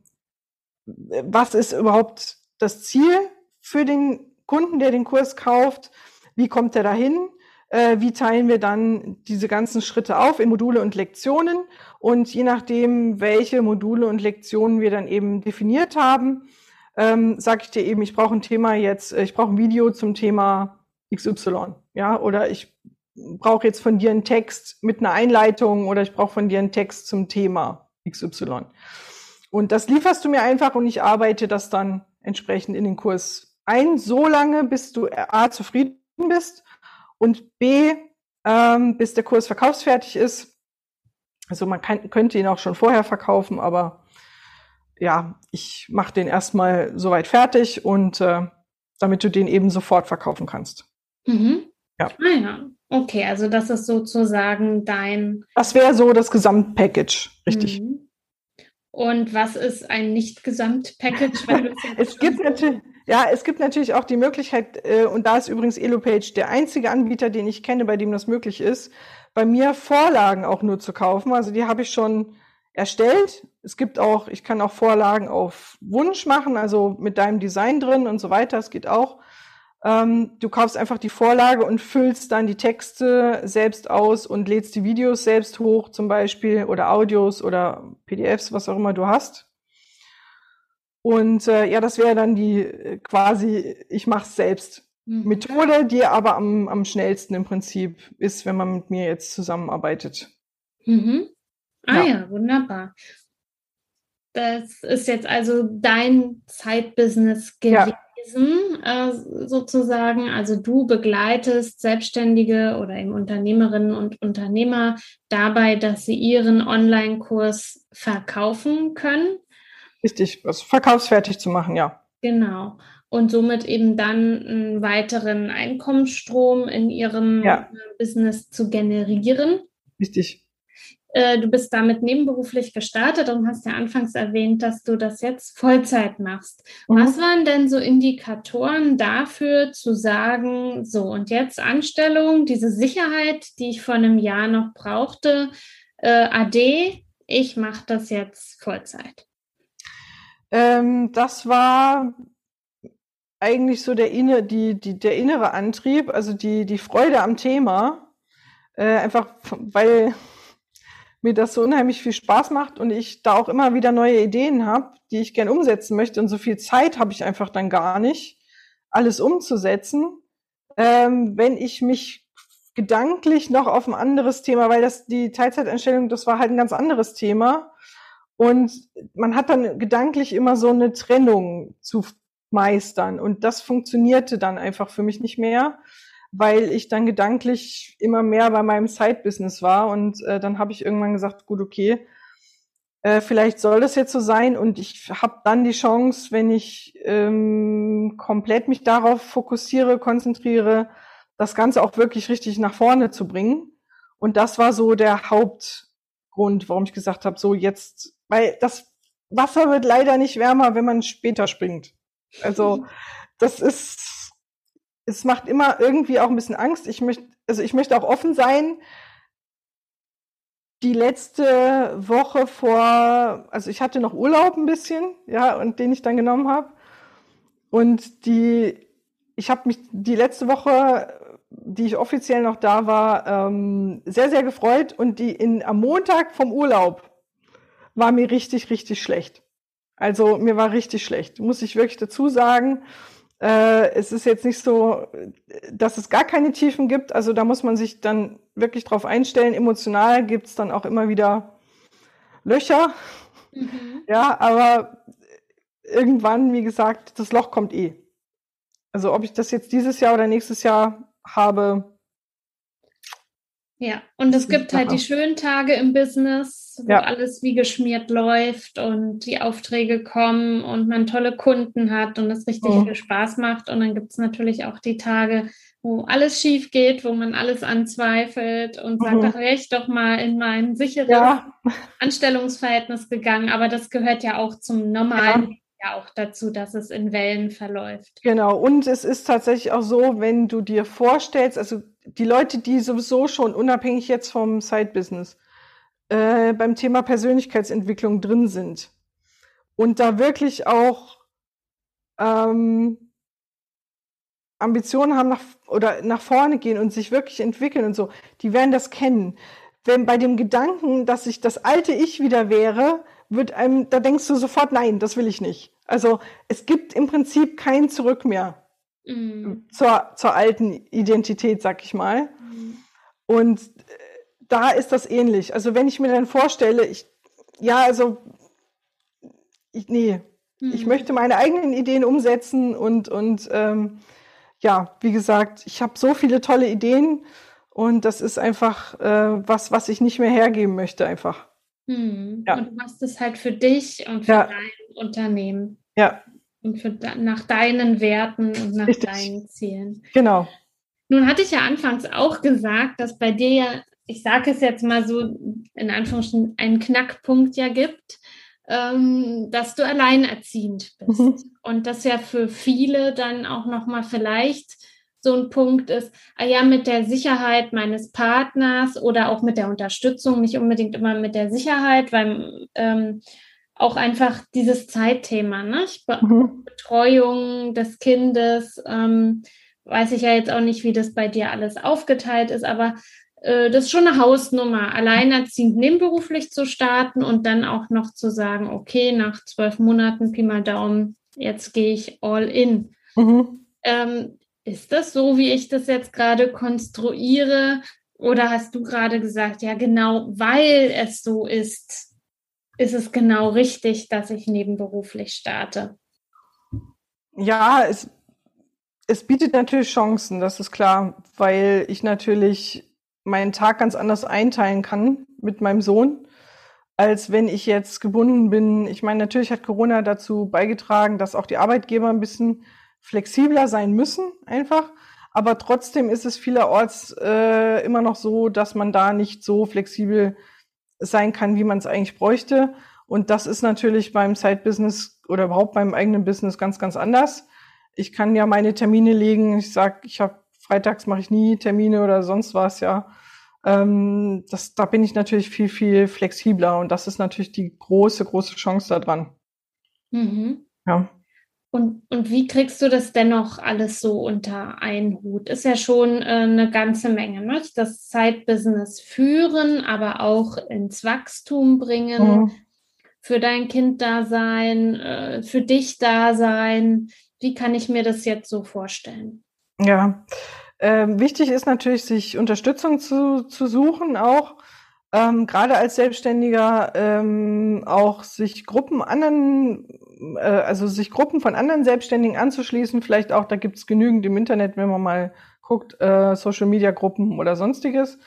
was ist überhaupt das Ziel für den Kunden, der den Kurs kauft? Wie kommt er dahin? Äh, wie teilen wir dann diese ganzen Schritte auf in Module und Lektionen? Und je nachdem, welche Module und Lektionen wir dann eben definiert haben, ähm, sage ich dir eben, ich brauche ein Thema jetzt, äh, ich brauche ein Video zum Thema XY, ja, oder ich brauche jetzt von dir einen Text mit einer Einleitung oder ich brauche von dir einen Text zum Thema XY. Und das lieferst du mir einfach und ich arbeite das dann entsprechend in den Kurs ein, so lange, bis du A zufrieden bist und B, ähm, bis der Kurs verkaufsfertig ist. Also man kann, könnte ihn auch schon vorher verkaufen, aber ja, ich mache den erstmal soweit fertig und äh, damit du den eben sofort verkaufen kannst. Mhm. Ja. Ah ja, okay, also das ist sozusagen dein. Das wäre so das Gesamtpackage, richtig. Mhm. Und was ist ein Nicht-Gesamt-Package? [laughs] es gibt natürlich, ja, es gibt natürlich auch die Möglichkeit, äh, und da ist übrigens EloPage der einzige Anbieter, den ich kenne, bei dem das möglich ist, bei mir Vorlagen auch nur zu kaufen. Also die habe ich schon erstellt. Es gibt auch, ich kann auch Vorlagen auf Wunsch machen, also mit deinem Design drin und so weiter. Es geht auch. Ähm, du kaufst einfach die Vorlage und füllst dann die Texte selbst aus und lädst die Videos selbst hoch, zum Beispiel, oder Audios oder PDFs, was auch immer du hast. Und äh, ja, das wäre dann die äh, quasi, ich mach's selbst mhm. Methode, die aber am, am schnellsten im Prinzip ist, wenn man mit mir jetzt zusammenarbeitet. Mhm. Ah ja. ja, wunderbar. Das ist jetzt also dein Zeitbusiness gewesen, ja. äh, sozusagen. Also du begleitest Selbstständige oder eben Unternehmerinnen und Unternehmer dabei, dass sie ihren Online-Kurs verkaufen können. Richtig, also verkaufsfertig zu machen, ja. Genau. Und somit eben dann einen weiteren Einkommensstrom in ihrem ja. Business zu generieren. Richtig. Äh, du bist damit nebenberuflich gestartet und hast ja anfangs erwähnt, dass du das jetzt Vollzeit machst. Mhm. Was waren denn so Indikatoren dafür zu sagen, so und jetzt Anstellung, diese Sicherheit, die ich vor einem Jahr noch brauchte, äh, AD, ich mache das jetzt Vollzeit? Ähm, das war eigentlich so der, inne, die, die, der innere Antrieb, also die, die Freude am Thema. Äh, einfach, weil mir das so unheimlich viel Spaß macht und ich da auch immer wieder neue Ideen habe, die ich gern umsetzen möchte. Und so viel Zeit habe ich einfach dann gar nicht, alles umzusetzen. Ähm, wenn ich mich gedanklich noch auf ein anderes Thema, weil das die Teilzeitanstellung, das war halt ein ganz anderes Thema. Und man hat dann gedanklich immer so eine Trennung zu meistern. Und das funktionierte dann einfach für mich nicht mehr weil ich dann gedanklich immer mehr bei meinem Side-Business war. Und äh, dann habe ich irgendwann gesagt, gut, okay, äh, vielleicht soll das jetzt so sein. Und ich habe dann die Chance, wenn ich ähm, komplett mich darauf fokussiere, konzentriere, das Ganze auch wirklich richtig nach vorne zu bringen. Und das war so der Hauptgrund, warum ich gesagt habe, so jetzt, weil das Wasser wird leider nicht wärmer, wenn man später springt. Also [laughs] das ist es macht immer irgendwie auch ein bisschen Angst. Ich möchte, also ich möchte auch offen sein. Die letzte Woche vor, also ich hatte noch Urlaub ein bisschen, ja, und den ich dann genommen habe. Und die, ich habe mich die letzte Woche, die ich offiziell noch da war, ähm, sehr, sehr gefreut. Und die in, am Montag vom Urlaub war mir richtig, richtig schlecht. Also mir war richtig schlecht, muss ich wirklich dazu sagen. Äh, es ist jetzt nicht so, dass es gar keine Tiefen gibt. Also da muss man sich dann wirklich drauf einstellen. Emotional gibt es dann auch immer wieder Löcher. Mhm. Ja, aber irgendwann, wie gesagt, das Loch kommt eh. Also ob ich das jetzt dieses Jahr oder nächstes Jahr habe, ja, und es gibt halt die schönen Tage im Business, wo ja. alles wie geschmiert läuft und die Aufträge kommen und man tolle Kunden hat und es richtig mhm. viel Spaß macht. Und dann gibt es natürlich auch die Tage, wo alles schief geht, wo man alles anzweifelt und mhm. sagt, ach, wäre ich doch mal in mein sicheres ja. Anstellungsverhältnis gegangen. Aber das gehört ja auch zum normalen ja ja auch dazu, dass es in Wellen verläuft. Genau, und es ist tatsächlich auch so, wenn du dir vorstellst, also die Leute, die sowieso schon unabhängig jetzt vom Side-Business äh, beim Thema Persönlichkeitsentwicklung drin sind und da wirklich auch ähm, Ambitionen haben nach, oder nach vorne gehen und sich wirklich entwickeln und so, die werden das kennen. Wenn bei dem Gedanken, dass ich das alte Ich wieder wäre, wird einem, da denkst du sofort, nein, das will ich nicht. Also es gibt im Prinzip kein Zurück mehr mhm. zur, zur alten Identität, sag ich mal. Mhm. Und äh, da ist das ähnlich. Also wenn ich mir dann vorstelle, ich, ja, also, ich, nee, mhm. ich möchte meine eigenen Ideen umsetzen und, und ähm, ja, wie gesagt, ich habe so viele tolle Ideen und das ist einfach äh, was, was ich nicht mehr hergeben möchte, einfach. Mhm. Ja. Und du machst es halt für dich und für ja. dein Unternehmen. Ja und für, nach deinen Werten und nach Richtig. deinen Zielen. Genau. Nun hatte ich ja anfangs auch gesagt, dass bei dir ja, ich sage es jetzt mal so, in Anführungsstrichen einen Knackpunkt ja gibt, ähm, dass du alleinerziehend bist. Mhm. Und das ja für viele dann auch nochmal vielleicht so ein Punkt ist, ah ja, mit der Sicherheit meines Partners oder auch mit der Unterstützung, nicht unbedingt immer mit der Sicherheit, weil ähm, auch einfach dieses Zeitthema, ne? Mhm. Betreuung des Kindes, ähm, weiß ich ja jetzt auch nicht, wie das bei dir alles aufgeteilt ist, aber äh, das ist schon eine Hausnummer, alleinerziehend nebenberuflich zu starten und dann auch noch zu sagen, okay, nach zwölf Monaten, Pi mal Daumen, jetzt gehe ich all in. Mhm. Ähm, ist das so, wie ich das jetzt gerade konstruiere? Oder hast du gerade gesagt, ja, genau, weil es so ist, ist es genau richtig, dass ich nebenberuflich starte? Ja, es, es bietet natürlich Chancen, das ist klar, weil ich natürlich meinen Tag ganz anders einteilen kann mit meinem Sohn, als wenn ich jetzt gebunden bin. Ich meine, natürlich hat Corona dazu beigetragen, dass auch die Arbeitgeber ein bisschen flexibler sein müssen, einfach. Aber trotzdem ist es vielerorts äh, immer noch so, dass man da nicht so flexibel sein kann, wie man es eigentlich bräuchte. Und das ist natürlich beim Side-Business oder überhaupt beim eigenen Business ganz, ganz anders. Ich kann ja meine Termine legen. Ich sag, ich habe freitags mache ich nie Termine oder sonst was, ja. Ähm, das, da bin ich natürlich viel, viel flexibler und das ist natürlich die große, große Chance daran. Mhm. Ja. Und, und wie kriegst du das dennoch alles so unter einen Hut? Ist ja schon äh, eine ganze Menge, ne? Das Zeitbusiness führen, aber auch ins Wachstum bringen, mhm. für dein Kind da sein, äh, für dich da sein. Wie kann ich mir das jetzt so vorstellen? Ja, ähm, wichtig ist natürlich, sich Unterstützung zu, zu suchen, auch ähm, gerade als Selbstständiger ähm, auch sich Gruppen anderen äh, also sich Gruppen von anderen Selbstständigen anzuschließen, vielleicht auch, da gibt es genügend im Internet, wenn man mal guckt, äh, Social Media Gruppen oder sonstiges.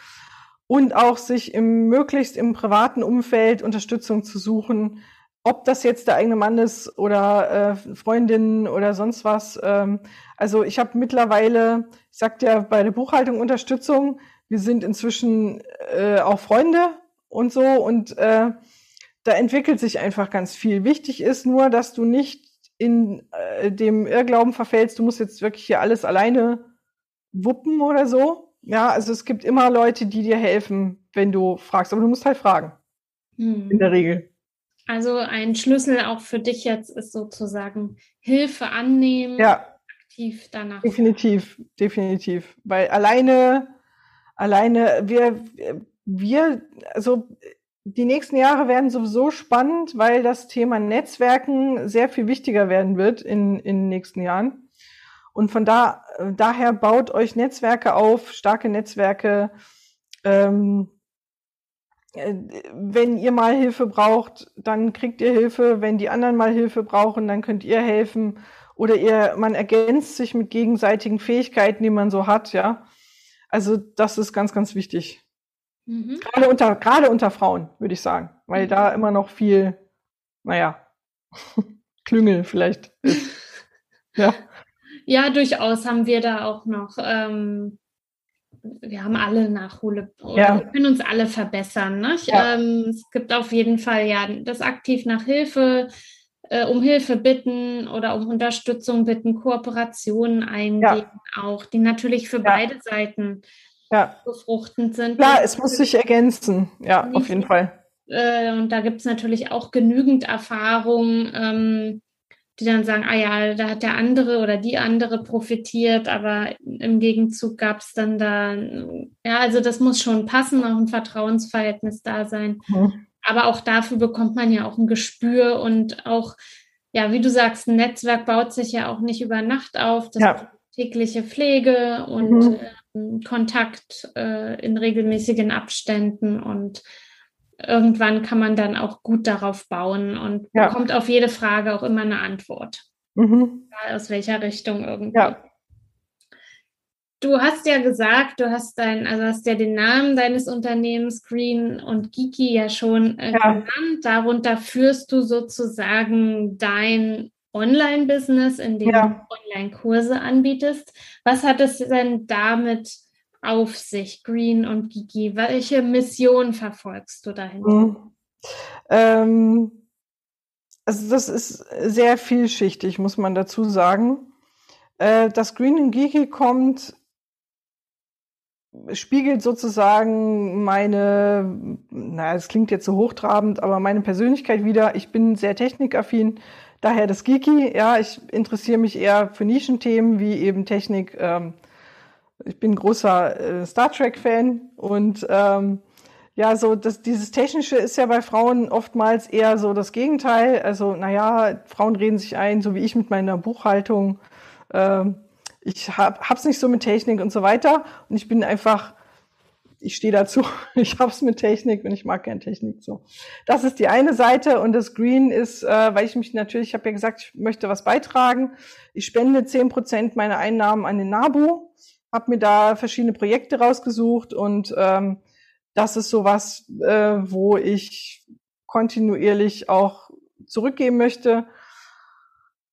Und auch sich im möglichst im privaten Umfeld Unterstützung zu suchen, ob das jetzt der eigene Mann ist oder äh, Freundin oder sonst was. Ähm, also ich habe mittlerweile, ich sagte ja bei der Buchhaltung Unterstützung, wir sind inzwischen äh, auch Freunde und so und äh, da entwickelt sich einfach ganz viel. Wichtig ist nur, dass du nicht in äh, dem Irrglauben verfällst, du musst jetzt wirklich hier alles alleine wuppen oder so. Ja, also es gibt immer Leute, die dir helfen, wenn du fragst, aber du musst halt fragen. Hm. In der Regel. Also ein Schlüssel auch für dich jetzt ist sozusagen Hilfe annehmen, ja. aktiv danach. Definitiv, definitiv. Weil alleine, alleine, wir, wir, also die nächsten Jahre werden sowieso spannend, weil das Thema Netzwerken sehr viel wichtiger werden wird in, in den nächsten Jahren. Und von da, daher baut euch Netzwerke auf, starke Netzwerke. Ähm, äh, wenn ihr mal Hilfe braucht, dann kriegt ihr Hilfe. Wenn die anderen mal Hilfe brauchen, dann könnt ihr helfen. Oder ihr, man ergänzt sich mit gegenseitigen Fähigkeiten, die man so hat, ja. Also das ist ganz, ganz wichtig. Mhm. Gerade unter, gerade unter Frauen, würde ich sagen. Weil mhm. da immer noch viel, naja, [laughs] Klüngel vielleicht ist. [laughs] ja. Ja, durchaus haben wir da auch noch, ähm, wir haben alle Nachhole, ja. wir können uns alle verbessern. Ne? Ja. Ähm, es gibt auf jeden Fall ja das aktiv nach Hilfe, äh, um Hilfe bitten oder um Unterstützung bitten, Kooperationen eingehen ja. auch, die natürlich für beide Seiten ja. befruchtend sind. Klar, es muss sich ergänzen, ja, auf jeden Fall. Äh, und da gibt es natürlich auch genügend Erfahrung, ähm, die dann sagen, ah ja, da hat der andere oder die andere profitiert, aber im Gegenzug gab es dann da, ja, also das muss schon passen, auch ein Vertrauensverhältnis da sein. Mhm. Aber auch dafür bekommt man ja auch ein Gespür und auch, ja, wie du sagst, ein Netzwerk baut sich ja auch nicht über Nacht auf. Das ja. tägliche Pflege und mhm. äh, Kontakt äh, in regelmäßigen Abständen und irgendwann kann man dann auch gut darauf bauen und ja. bekommt auf jede Frage auch immer eine Antwort. Mhm. Aus welcher Richtung irgendwie. Ja. Du hast ja gesagt, du hast dein, also hast ja den Namen deines Unternehmens Green und Geeky ja schon äh, ja. genannt. Darunter führst du sozusagen dein Online-Business, in dem ja. du Online-Kurse anbietest. Was hat es denn damit auf sich, Green und Gigi? Welche Mission verfolgst du dahinter? Mhm. Ähm, also das ist sehr vielschichtig, muss man dazu sagen. Äh, dass Green und Gigi kommt, spiegelt sozusagen meine, naja, es klingt jetzt so hochtrabend, aber meine Persönlichkeit wieder. Ich bin sehr technikaffin, daher das Geeky. Ja, ich interessiere mich eher für Nischenthemen wie eben Technik, ähm, ich bin großer äh, Star Trek-Fan und ähm, ja, so das, dieses Technische ist ja bei Frauen oftmals eher so das Gegenteil. Also, naja, Frauen reden sich ein, so wie ich mit meiner Buchhaltung. Ähm, ich hab, hab's nicht so mit Technik und so weiter. Und ich bin einfach, ich stehe dazu, [laughs] ich hab's mit Technik und ich mag gern Technik so. Das ist die eine Seite und das Green ist, äh, weil ich mich natürlich, ich habe ja gesagt, ich möchte was beitragen. Ich spende zehn Prozent meiner Einnahmen an den NABU habe mir da verschiedene Projekte rausgesucht und ähm, das ist sowas, äh, wo ich kontinuierlich auch zurückgeben möchte.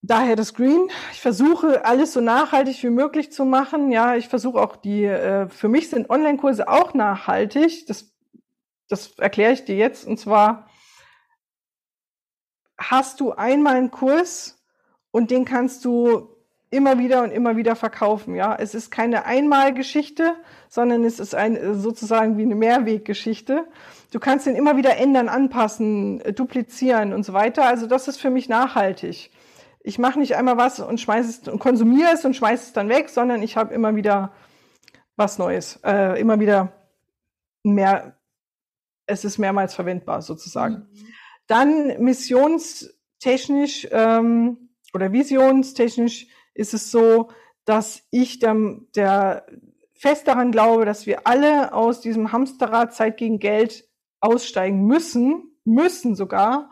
Daher das Green. Ich versuche alles so nachhaltig wie möglich zu machen. Ja, ich versuche auch die, äh, für mich sind Online-Kurse auch nachhaltig. Das, das erkläre ich dir jetzt. Und zwar hast du einmal einen Kurs und den kannst du immer wieder und immer wieder verkaufen. Ja, es ist keine Einmalgeschichte, sondern es ist ein sozusagen wie eine Mehrweggeschichte. Du kannst den immer wieder ändern, anpassen, duplizieren und so weiter. Also das ist für mich nachhaltig. Ich mache nicht einmal was und schmeiße es und konsumiere es und schmeiße es dann weg, sondern ich habe immer wieder was Neues, äh, immer wieder mehr. Es ist mehrmals verwendbar sozusagen. Mhm. Dann missionstechnisch ähm, oder visionstechnisch ist es so, dass ich der, der fest daran glaube, dass wir alle aus diesem Hamsterrad Zeit gegen Geld aussteigen müssen, müssen sogar,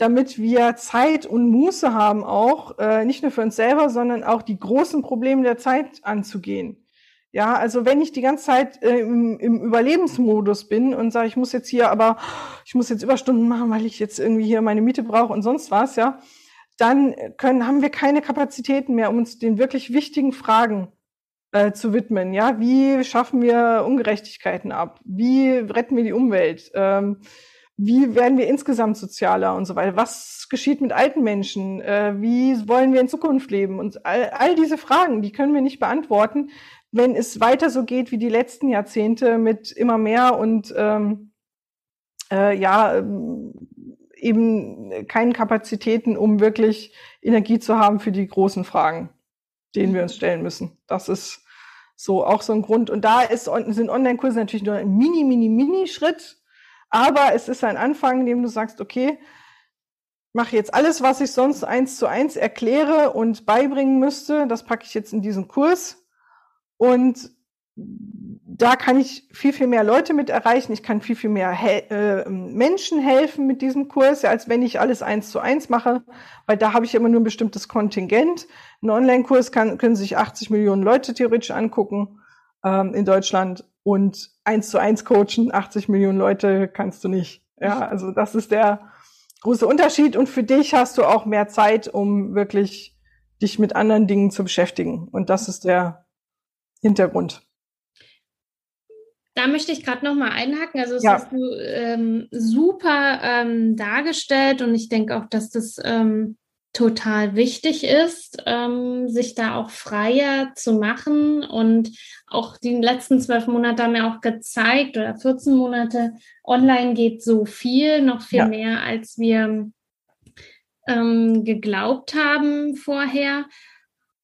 damit wir Zeit und Muße haben, auch äh, nicht nur für uns selber, sondern auch die großen Probleme der Zeit anzugehen. Ja, also wenn ich die ganze Zeit äh, im, im Überlebensmodus bin und sage, ich muss jetzt hier, aber ich muss jetzt Überstunden machen, weil ich jetzt irgendwie hier meine Miete brauche und sonst was, ja, dann können, haben wir keine Kapazitäten mehr, um uns den wirklich wichtigen Fragen äh, zu widmen. Ja, wie schaffen wir Ungerechtigkeiten ab? Wie retten wir die Umwelt? Ähm, wie werden wir insgesamt sozialer und so weiter? Was geschieht mit alten Menschen? Äh, wie wollen wir in Zukunft leben? Und all, all diese Fragen, die können wir nicht beantworten, wenn es weiter so geht wie die letzten Jahrzehnte mit immer mehr und ähm, äh, ja, ähm, eben keinen Kapazitäten, um wirklich Energie zu haben für die großen Fragen, denen wir uns stellen müssen. Das ist so auch so ein Grund. Und da ist, sind Online-Kurse natürlich nur ein mini, mini, mini Schritt. Aber es ist ein Anfang, in dem du sagst, okay, mache jetzt alles, was ich sonst eins zu eins erkläre und beibringen müsste, das packe ich jetzt in diesen Kurs. Und da kann ich viel, viel mehr Leute mit erreichen. Ich kann viel, viel mehr Hel äh, Menschen helfen mit diesem Kurs, als wenn ich alles eins zu eins mache, weil da habe ich immer nur ein bestimmtes Kontingent. Ein Online-Kurs können sich 80 Millionen Leute theoretisch angucken ähm, in Deutschland und eins zu eins coachen, 80 Millionen Leute kannst du nicht. Ja, also das ist der große Unterschied. Und für dich hast du auch mehr Zeit, um wirklich dich mit anderen Dingen zu beschäftigen. Und das ist der Hintergrund. Da möchte ich gerade noch mal einhaken. Also, das ja. hast du ähm, super ähm, dargestellt und ich denke auch, dass das ähm, total wichtig ist, ähm, sich da auch freier zu machen. Und auch die letzten zwölf Monate haben ja auch gezeigt, oder 14 Monate, online geht so viel, noch viel ja. mehr, als wir ähm, geglaubt haben vorher.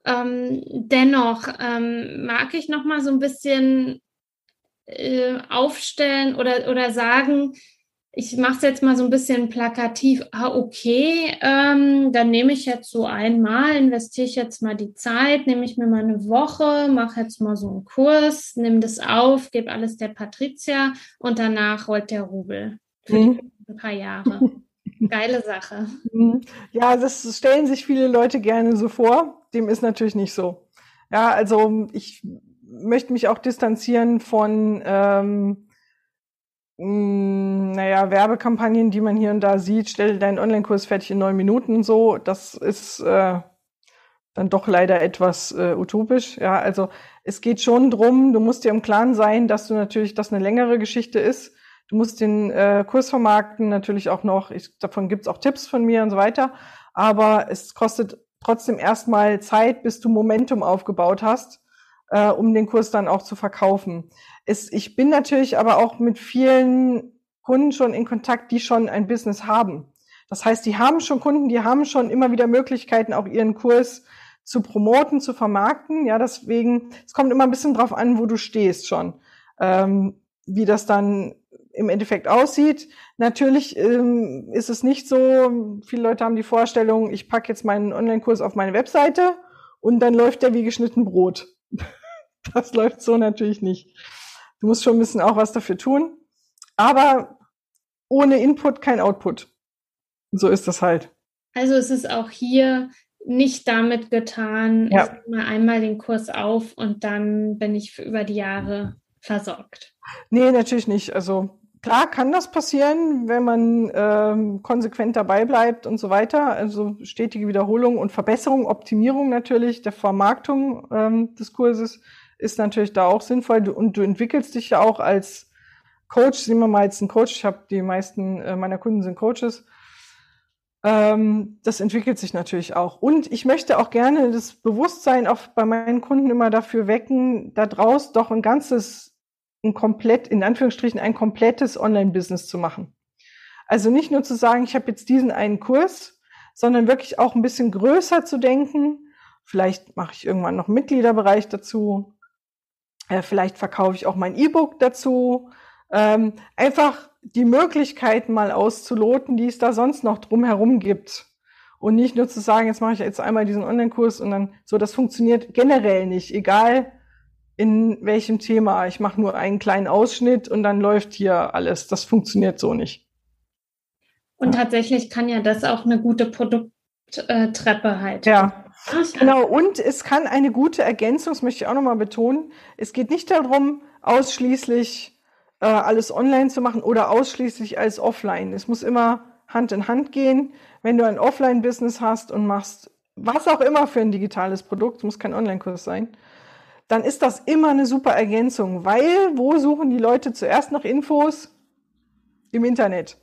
Ähm, dennoch ähm, mag ich noch mal so ein bisschen äh, aufstellen oder, oder sagen, ich mache es jetzt mal so ein bisschen plakativ, ah, okay, ähm, dann nehme ich jetzt so einmal, investiere ich jetzt mal die Zeit, nehme ich mir mal eine Woche, mache jetzt mal so einen Kurs, nehme das auf, gebe alles der Patricia und danach rollt der Rubel für mhm. ein paar Jahre. [laughs] Geile Sache. Mhm. Ja, das stellen sich viele Leute gerne so vor. Dem ist natürlich nicht so. Ja, also ich möchte mich auch distanzieren von, ähm, hm, naja, Werbekampagnen, die man hier und da sieht. Stell deinen Online-Kurs fertig in neun Minuten so. Das ist äh, dann doch leider etwas äh, utopisch. Ja, also es geht schon drum, du musst dir im Klaren sein, dass du natürlich, dass eine längere Geschichte ist. Du musst den äh, Kurs vermarkten, natürlich auch noch, ich, davon gibt's auch Tipps von mir und so weiter. Aber es kostet trotzdem erstmal Zeit, bis du Momentum aufgebaut hast äh, um den Kurs dann auch zu verkaufen. Es, ich bin natürlich aber auch mit vielen Kunden schon in Kontakt, die schon ein Business haben. Das heißt, die haben schon Kunden, die haben schon immer wieder Möglichkeiten, auch ihren Kurs zu promoten, zu vermarkten. Ja, deswegen, es kommt immer ein bisschen drauf an, wo du stehst schon, ähm, wie das dann im Endeffekt aussieht. Natürlich ähm, ist es nicht so, viele Leute haben die Vorstellung, ich packe jetzt meinen Online-Kurs auf meine Webseite und dann läuft der wie geschnitten Brot. [laughs] Das läuft so natürlich nicht. Du musst schon ein bisschen auch was dafür tun. Aber ohne Input kein Output. So ist das halt. Also es ist auch hier nicht damit getan, ja. ich nehme einmal den Kurs auf und dann bin ich über die Jahre versorgt. Nee, natürlich nicht. Also klar kann das passieren, wenn man ähm, konsequent dabei bleibt und so weiter. Also stetige Wiederholung und Verbesserung, Optimierung natürlich der Vermarktung ähm, des Kurses ist natürlich da auch sinnvoll. Und du entwickelst dich ja auch als Coach. Nehmen wir mal jetzt einen Coach. Ich habe die meisten äh, meiner Kunden sind Coaches. Ähm, das entwickelt sich natürlich auch. Und ich möchte auch gerne das Bewusstsein auch bei meinen Kunden immer dafür wecken, da draus doch ein ganzes, ein komplett, in Anführungsstrichen, ein komplettes Online-Business zu machen. Also nicht nur zu sagen, ich habe jetzt diesen einen Kurs, sondern wirklich auch ein bisschen größer zu denken. Vielleicht mache ich irgendwann noch Mitgliederbereich dazu. Äh, vielleicht verkaufe ich auch mein E-Book dazu. Ähm, einfach die Möglichkeiten mal auszuloten, die es da sonst noch drumherum gibt. Und nicht nur zu sagen, jetzt mache ich jetzt einmal diesen Online-Kurs und dann so, das funktioniert generell nicht, egal in welchem Thema. Ich mache nur einen kleinen Ausschnitt und dann läuft hier alles. Das funktioniert so nicht. Und tatsächlich kann ja das auch eine gute Produkttreppe halt. Ja. Genau, und es kann eine gute Ergänzung, das möchte ich auch nochmal betonen. Es geht nicht darum, ausschließlich äh, alles online zu machen oder ausschließlich als offline. Es muss immer Hand in Hand gehen. Wenn du ein Offline-Business hast und machst was auch immer für ein digitales Produkt, muss kein Online-Kurs sein, dann ist das immer eine super Ergänzung, weil wo suchen die Leute zuerst nach Infos? Im Internet.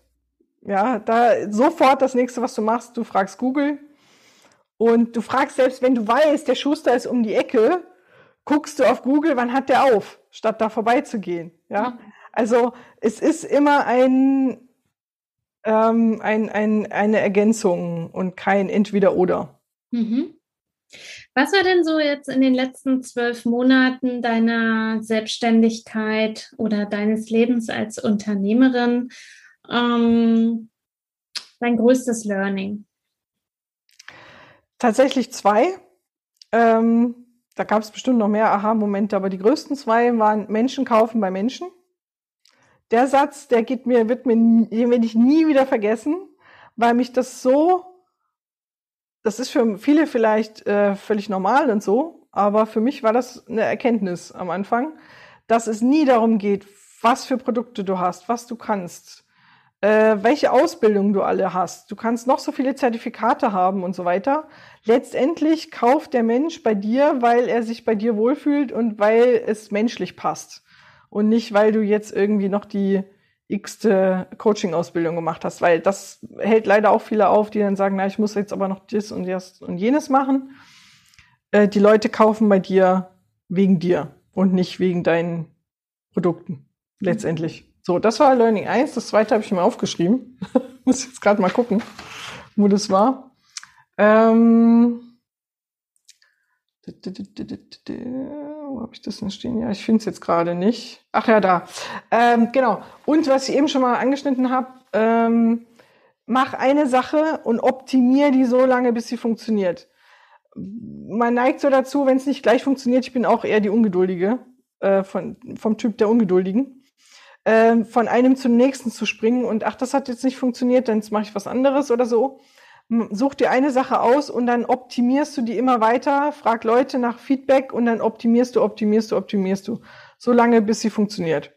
Ja, da sofort das nächste, was du machst, du fragst Google, und du fragst selbst, wenn du weißt, der Schuster ist um die Ecke, guckst du auf Google, wann hat der auf, statt da vorbeizugehen. Ja, mhm. also es ist immer ein, ähm, ein, ein, eine Ergänzung und kein Entweder-Oder. Mhm. Was war denn so jetzt in den letzten zwölf Monaten deiner Selbstständigkeit oder deines Lebens als Unternehmerin ähm, dein größtes Learning? Tatsächlich zwei. Ähm, da gab es bestimmt noch mehr Aha-Momente, aber die größten zwei waren Menschen kaufen bei Menschen. Der Satz, der geht mir, wird mir, den werde ich nie wieder vergessen, weil mich das so, das ist für viele vielleicht äh, völlig normal und so, aber für mich war das eine Erkenntnis am Anfang, dass es nie darum geht, was für Produkte du hast, was du kannst, äh, welche Ausbildung du alle hast. Du kannst noch so viele Zertifikate haben und so weiter. Letztendlich kauft der Mensch bei dir, weil er sich bei dir wohlfühlt und weil es menschlich passt. Und nicht, weil du jetzt irgendwie noch die x-te Coaching-Ausbildung gemacht hast, weil das hält leider auch viele auf, die dann sagen, na, ich muss jetzt aber noch das und das und jenes machen. Äh, die Leute kaufen bei dir wegen dir und nicht wegen deinen Produkten, letztendlich. So, das war Learning 1. Das zweite habe ich mir aufgeschrieben. [laughs] muss jetzt gerade mal gucken, wo das war. Ähm, wo habe ich das denn stehen? Ja, ich finde es jetzt gerade nicht. Ach ja, da. Ähm, genau. Und was ich eben schon mal angeschnitten habe, ähm, mach eine Sache und optimier die so lange, bis sie funktioniert. Man neigt so dazu, wenn es nicht gleich funktioniert, ich bin auch eher die Ungeduldige, äh, von, vom Typ der Ungeduldigen, äh, von einem zum nächsten zu springen und ach, das hat jetzt nicht funktioniert, dann mache ich was anderes oder so such dir eine Sache aus und dann optimierst du die immer weiter, frag Leute nach Feedback und dann optimierst du, optimierst du, optimierst du, so lange, bis sie funktioniert.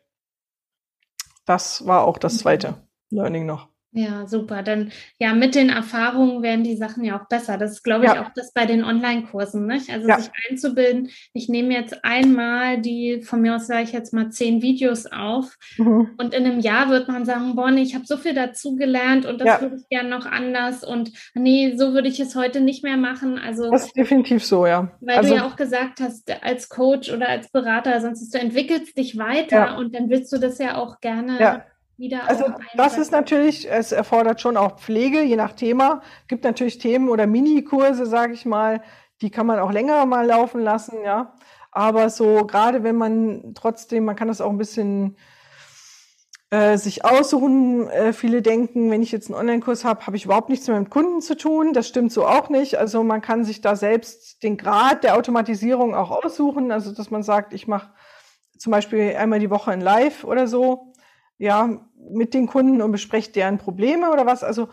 Das war auch das zweite Learning noch. Ja, super. Dann ja, mit den Erfahrungen werden die Sachen ja auch besser. Das ist, glaube ich, ja. auch das bei den Online-Kursen, nicht? Also ja. sich einzubilden, ich nehme jetzt einmal die, von mir aus sage ich jetzt mal zehn Videos auf mhm. und in einem Jahr wird man sagen, boah, nee, ich habe so viel dazu gelernt und das ja. würde ich gerne noch anders und nee, so würde ich es heute nicht mehr machen. Also das ist definitiv so, ja. Weil also, du ja auch gesagt hast, als Coach oder als Berater, sonst ist, du entwickelst dich weiter und dann willst du das ja auch gerne wieder. Also das ist natürlich, es erfordert schon auch Pflege, je nach Thema. Gibt natürlich Themen oder Minikurse, sage ich mal, die kann man auch länger mal laufen lassen, ja. Aber so gerade wenn man trotzdem, man kann das auch ein bisschen äh, sich aussuchen. Äh, viele denken, wenn ich jetzt einen Online-Kurs habe, habe ich überhaupt nichts mehr mit Kunden zu tun. Das stimmt so auch nicht. Also man kann sich da selbst den Grad der Automatisierung auch aussuchen. Also dass man sagt, ich mache zum Beispiel einmal die Woche ein Live oder so ja, mit den Kunden und besprecht deren Probleme oder was. Also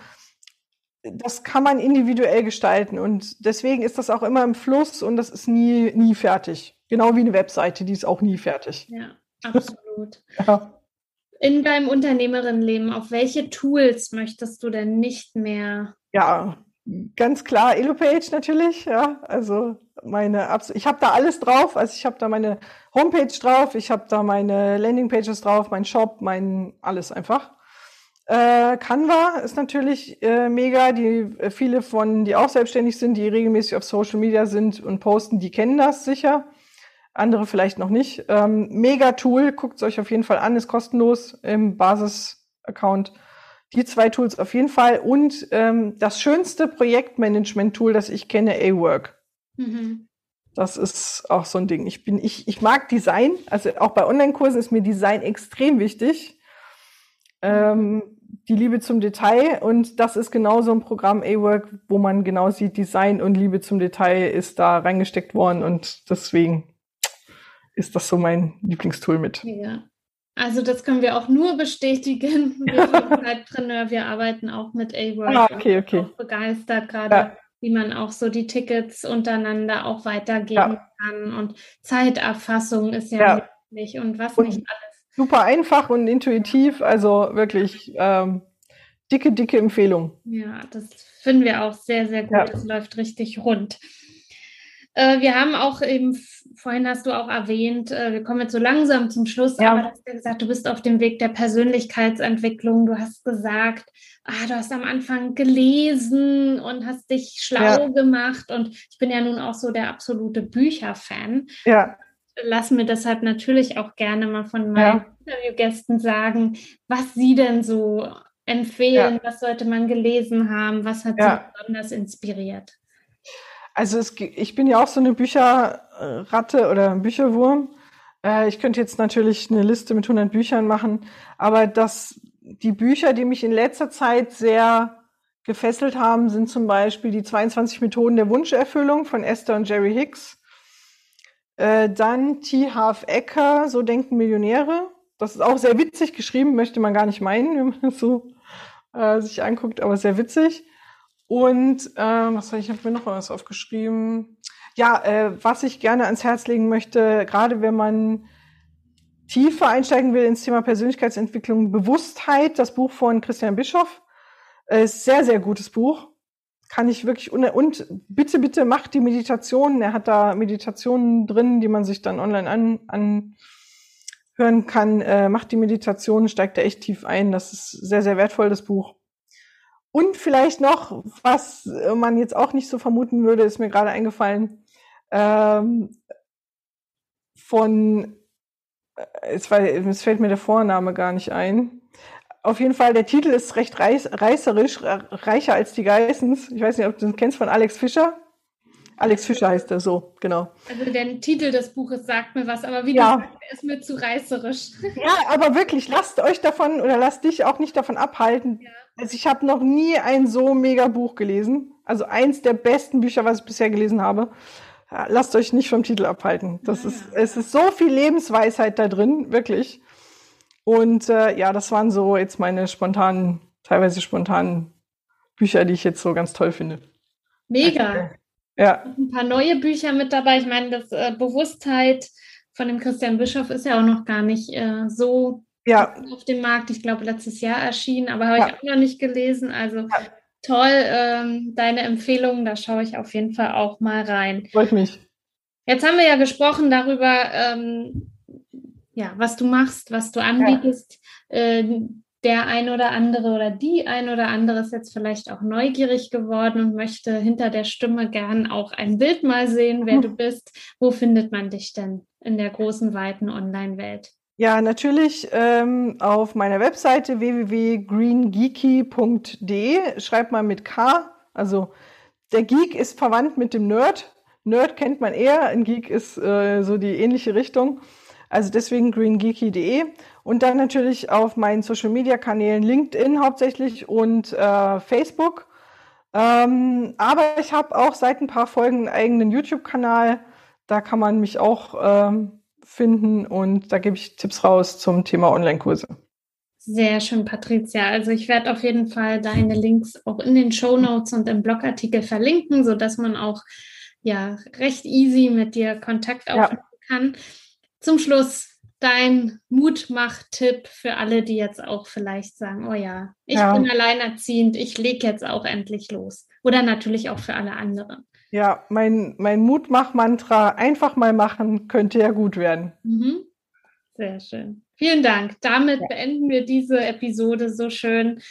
das kann man individuell gestalten und deswegen ist das auch immer im Fluss und das ist nie, nie fertig. Genau wie eine Webseite, die ist auch nie fertig. Ja, absolut. [laughs] ja. In deinem Unternehmerinnenleben, auf welche Tools möchtest du denn nicht mehr? Ja, ganz klar Elopage natürlich, ja. Also meine ich habe da alles drauf, also ich habe da meine Homepage drauf, ich habe da meine Landingpages drauf, mein Shop, mein alles einfach. Äh, Canva ist natürlich äh, mega, die äh, viele von die auch selbstständig sind, die regelmäßig auf Social Media sind und posten, die kennen das sicher. Andere vielleicht noch nicht. Ähm, mega Tool, guckt es euch auf jeden Fall an, ist kostenlos im Basis-Account. Die zwei Tools auf jeden Fall. Und ähm, das schönste Projektmanagement-Tool, das ich kenne, A-Work. Mhm. Das ist auch so ein Ding. Ich bin, ich, ich mag Design. Also auch bei Online-Kursen ist mir Design extrem wichtig. Ähm, die Liebe zum Detail. Und das ist genau so ein Programm A-Work, wo man genau sieht, Design und Liebe zum Detail ist da reingesteckt worden. Und deswegen ist das so mein Lieblingstool mit. Ja. Also das können wir auch nur bestätigen. [laughs] Wir Zeitpreneur, wir arbeiten auch mit A-Work. Ah, okay, okay. Auch begeistert gerade, ja. Wie man auch so die Tickets untereinander auch weitergeben ja. kann. Und Zeiterfassung ist ja, ja. möglich und was und nicht alles. Super einfach und intuitiv, also wirklich ähm, dicke, dicke Empfehlung. Ja, das finden wir auch sehr, sehr gut. Es läuft richtig rund. Äh, wir haben auch eben, vorhin hast du auch erwähnt, äh, wir kommen jetzt so langsam zum Schluss, ja. aber du hast ja gesagt, du bist auf dem Weg der Persönlichkeitsentwicklung. Du hast gesagt, ah, du hast am Anfang gelesen und hast dich schlau ja. gemacht. Und ich bin ja nun auch so der absolute Bücherfan. Ja. Lass mir deshalb natürlich auch gerne mal von meinen ja. Interviewgästen sagen, was sie denn so empfehlen, was sollte man gelesen haben, was hat sie besonders inspiriert. Also es, ich bin ja auch so eine Bücherratte oder Bücherwurm. Äh, ich könnte jetzt natürlich eine Liste mit 100 Büchern machen, aber das, die Bücher, die mich in letzter Zeit sehr gefesselt haben, sind zum Beispiel die 22 Methoden der Wunscherfüllung von Esther und Jerry Hicks. Äh, dann T. Half Ecker, So denken Millionäre. Das ist auch sehr witzig geschrieben, möchte man gar nicht meinen, [laughs] wenn man das so äh, sich anguckt, aber sehr witzig. Und äh, was ich, habe mir noch was aufgeschrieben. Ja, äh, was ich gerne ans Herz legen möchte, gerade wenn man tiefer einsteigen will ins Thema Persönlichkeitsentwicklung, Bewusstheit, das Buch von Christian Bischoff, äh, ist sehr, sehr gutes Buch. Kann ich wirklich, und, und bitte, bitte macht die Meditationen. Er hat da Meditationen drin, die man sich dann online an, anhören kann. Äh, macht die Meditationen, steigt da echt tief ein. Das ist sehr, sehr wertvoll, das Buch. Und vielleicht noch, was man jetzt auch nicht so vermuten würde, ist mir gerade eingefallen, ähm, von, äh, es, war, es fällt mir der Vorname gar nicht ein. Auf jeden Fall, der Titel ist recht reiß, reißerisch, reicher als die Geissens. Ich weiß nicht, ob du den kennst von Alex Fischer. Alex Fischer heißt er so, genau. Also der Titel des Buches sagt mir was, aber wie ja. gesagt, ist mir zu reißerisch. Ja, aber wirklich, lasst euch davon oder lasst dich auch nicht davon abhalten. Ja. Also ich habe noch nie ein so mega Buch gelesen. Also eins der besten Bücher, was ich bisher gelesen habe. Lasst euch nicht vom Titel abhalten. Das ja. ist, es ist so viel Lebensweisheit da drin, wirklich. Und äh, ja, das waren so jetzt meine spontanen, teilweise spontanen Bücher, die ich jetzt so ganz toll finde. Mega. Ja. Ein paar neue Bücher mit dabei. Ich meine, das äh, Bewusstheit von dem Christian Bischof ist ja auch noch gar nicht äh, so ja. auf dem Markt. Ich glaube, letztes Jahr erschienen, aber habe ja. ich auch noch nicht gelesen. Also ja. toll, ähm, deine Empfehlungen, da schaue ich auf jeden Fall auch mal rein. Freut mich. Jetzt haben wir ja gesprochen darüber, ähm, ja, was du machst, was du anbietest. Äh, der ein oder andere oder die ein oder andere ist jetzt vielleicht auch neugierig geworden und möchte hinter der Stimme gern auch ein Bild mal sehen, wer du bist. Wo findet man dich denn in der großen, weiten Online-Welt? Ja, natürlich ähm, auf meiner Webseite www.greengeeky.de. Schreibt mal mit K. Also der Geek ist verwandt mit dem Nerd. Nerd kennt man eher, ein Geek ist äh, so die ähnliche Richtung. Also deswegen greengeeky.de und dann natürlich auf meinen Social Media Kanälen LinkedIn hauptsächlich und äh, Facebook. Ähm, aber ich habe auch seit ein paar Folgen einen eigenen YouTube-Kanal. Da kann man mich auch ähm, finden und da gebe ich Tipps raus zum Thema Online-Kurse. Sehr schön, Patricia. Also ich werde auf jeden Fall deine Links auch in den Show Notes und im Blogartikel verlinken, sodass man auch ja recht easy mit dir Kontakt aufnehmen ja. kann. Zum Schluss dein Mutmach-Tipp für alle, die jetzt auch vielleicht sagen, oh ja, ich ja. bin alleinerziehend, ich lege jetzt auch endlich los. Oder natürlich auch für alle anderen. Ja, mein, mein Mutmach-Mantra, einfach mal machen, könnte ja gut werden. Mhm. Sehr schön. Vielen Dank. Damit ja. beenden wir diese Episode so schön.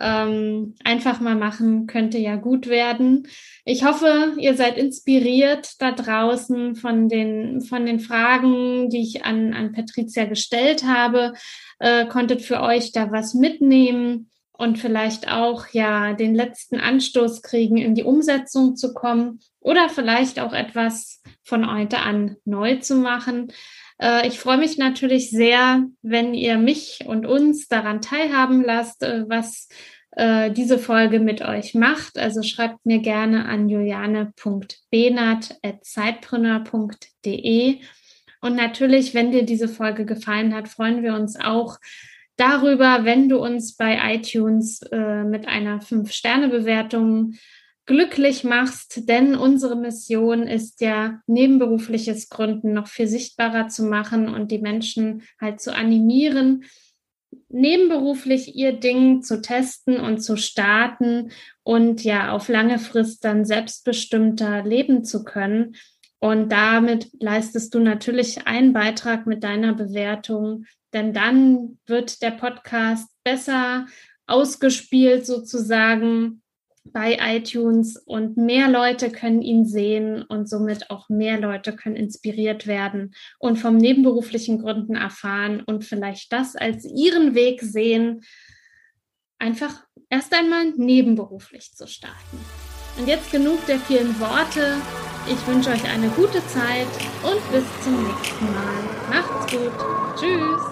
Ähm, einfach mal machen könnte ja gut werden. Ich hoffe, ihr seid inspiriert da draußen von den, von den Fragen, die ich an, an Patricia gestellt habe, äh, konntet für euch da was mitnehmen und vielleicht auch ja den letzten Anstoß kriegen, in die Umsetzung zu kommen oder vielleicht auch etwas von heute an neu zu machen. Äh, ich freue mich natürlich sehr, wenn ihr mich und uns daran teilhaben lasst, äh, was äh, diese Folge mit euch macht. Also schreibt mir gerne an juliane.benat.zeitpreneur.de. Und natürlich, wenn dir diese Folge gefallen hat, freuen wir uns auch darüber, wenn du uns bei iTunes äh, mit einer 5-Sterne-Bewertung glücklich machst, denn unsere Mission ist ja, nebenberufliches Gründen noch viel sichtbarer zu machen und die Menschen halt zu animieren, nebenberuflich ihr Ding zu testen und zu starten und ja auf lange Frist dann selbstbestimmter leben zu können. Und damit leistest du natürlich einen Beitrag mit deiner Bewertung, denn dann wird der Podcast besser ausgespielt sozusagen bei iTunes und mehr Leute können ihn sehen und somit auch mehr Leute können inspiriert werden und vom nebenberuflichen Gründen erfahren und vielleicht das als ihren Weg sehen, einfach erst einmal nebenberuflich zu starten. Und jetzt genug der vielen Worte. Ich wünsche euch eine gute Zeit und bis zum nächsten Mal. Macht's gut. Tschüss.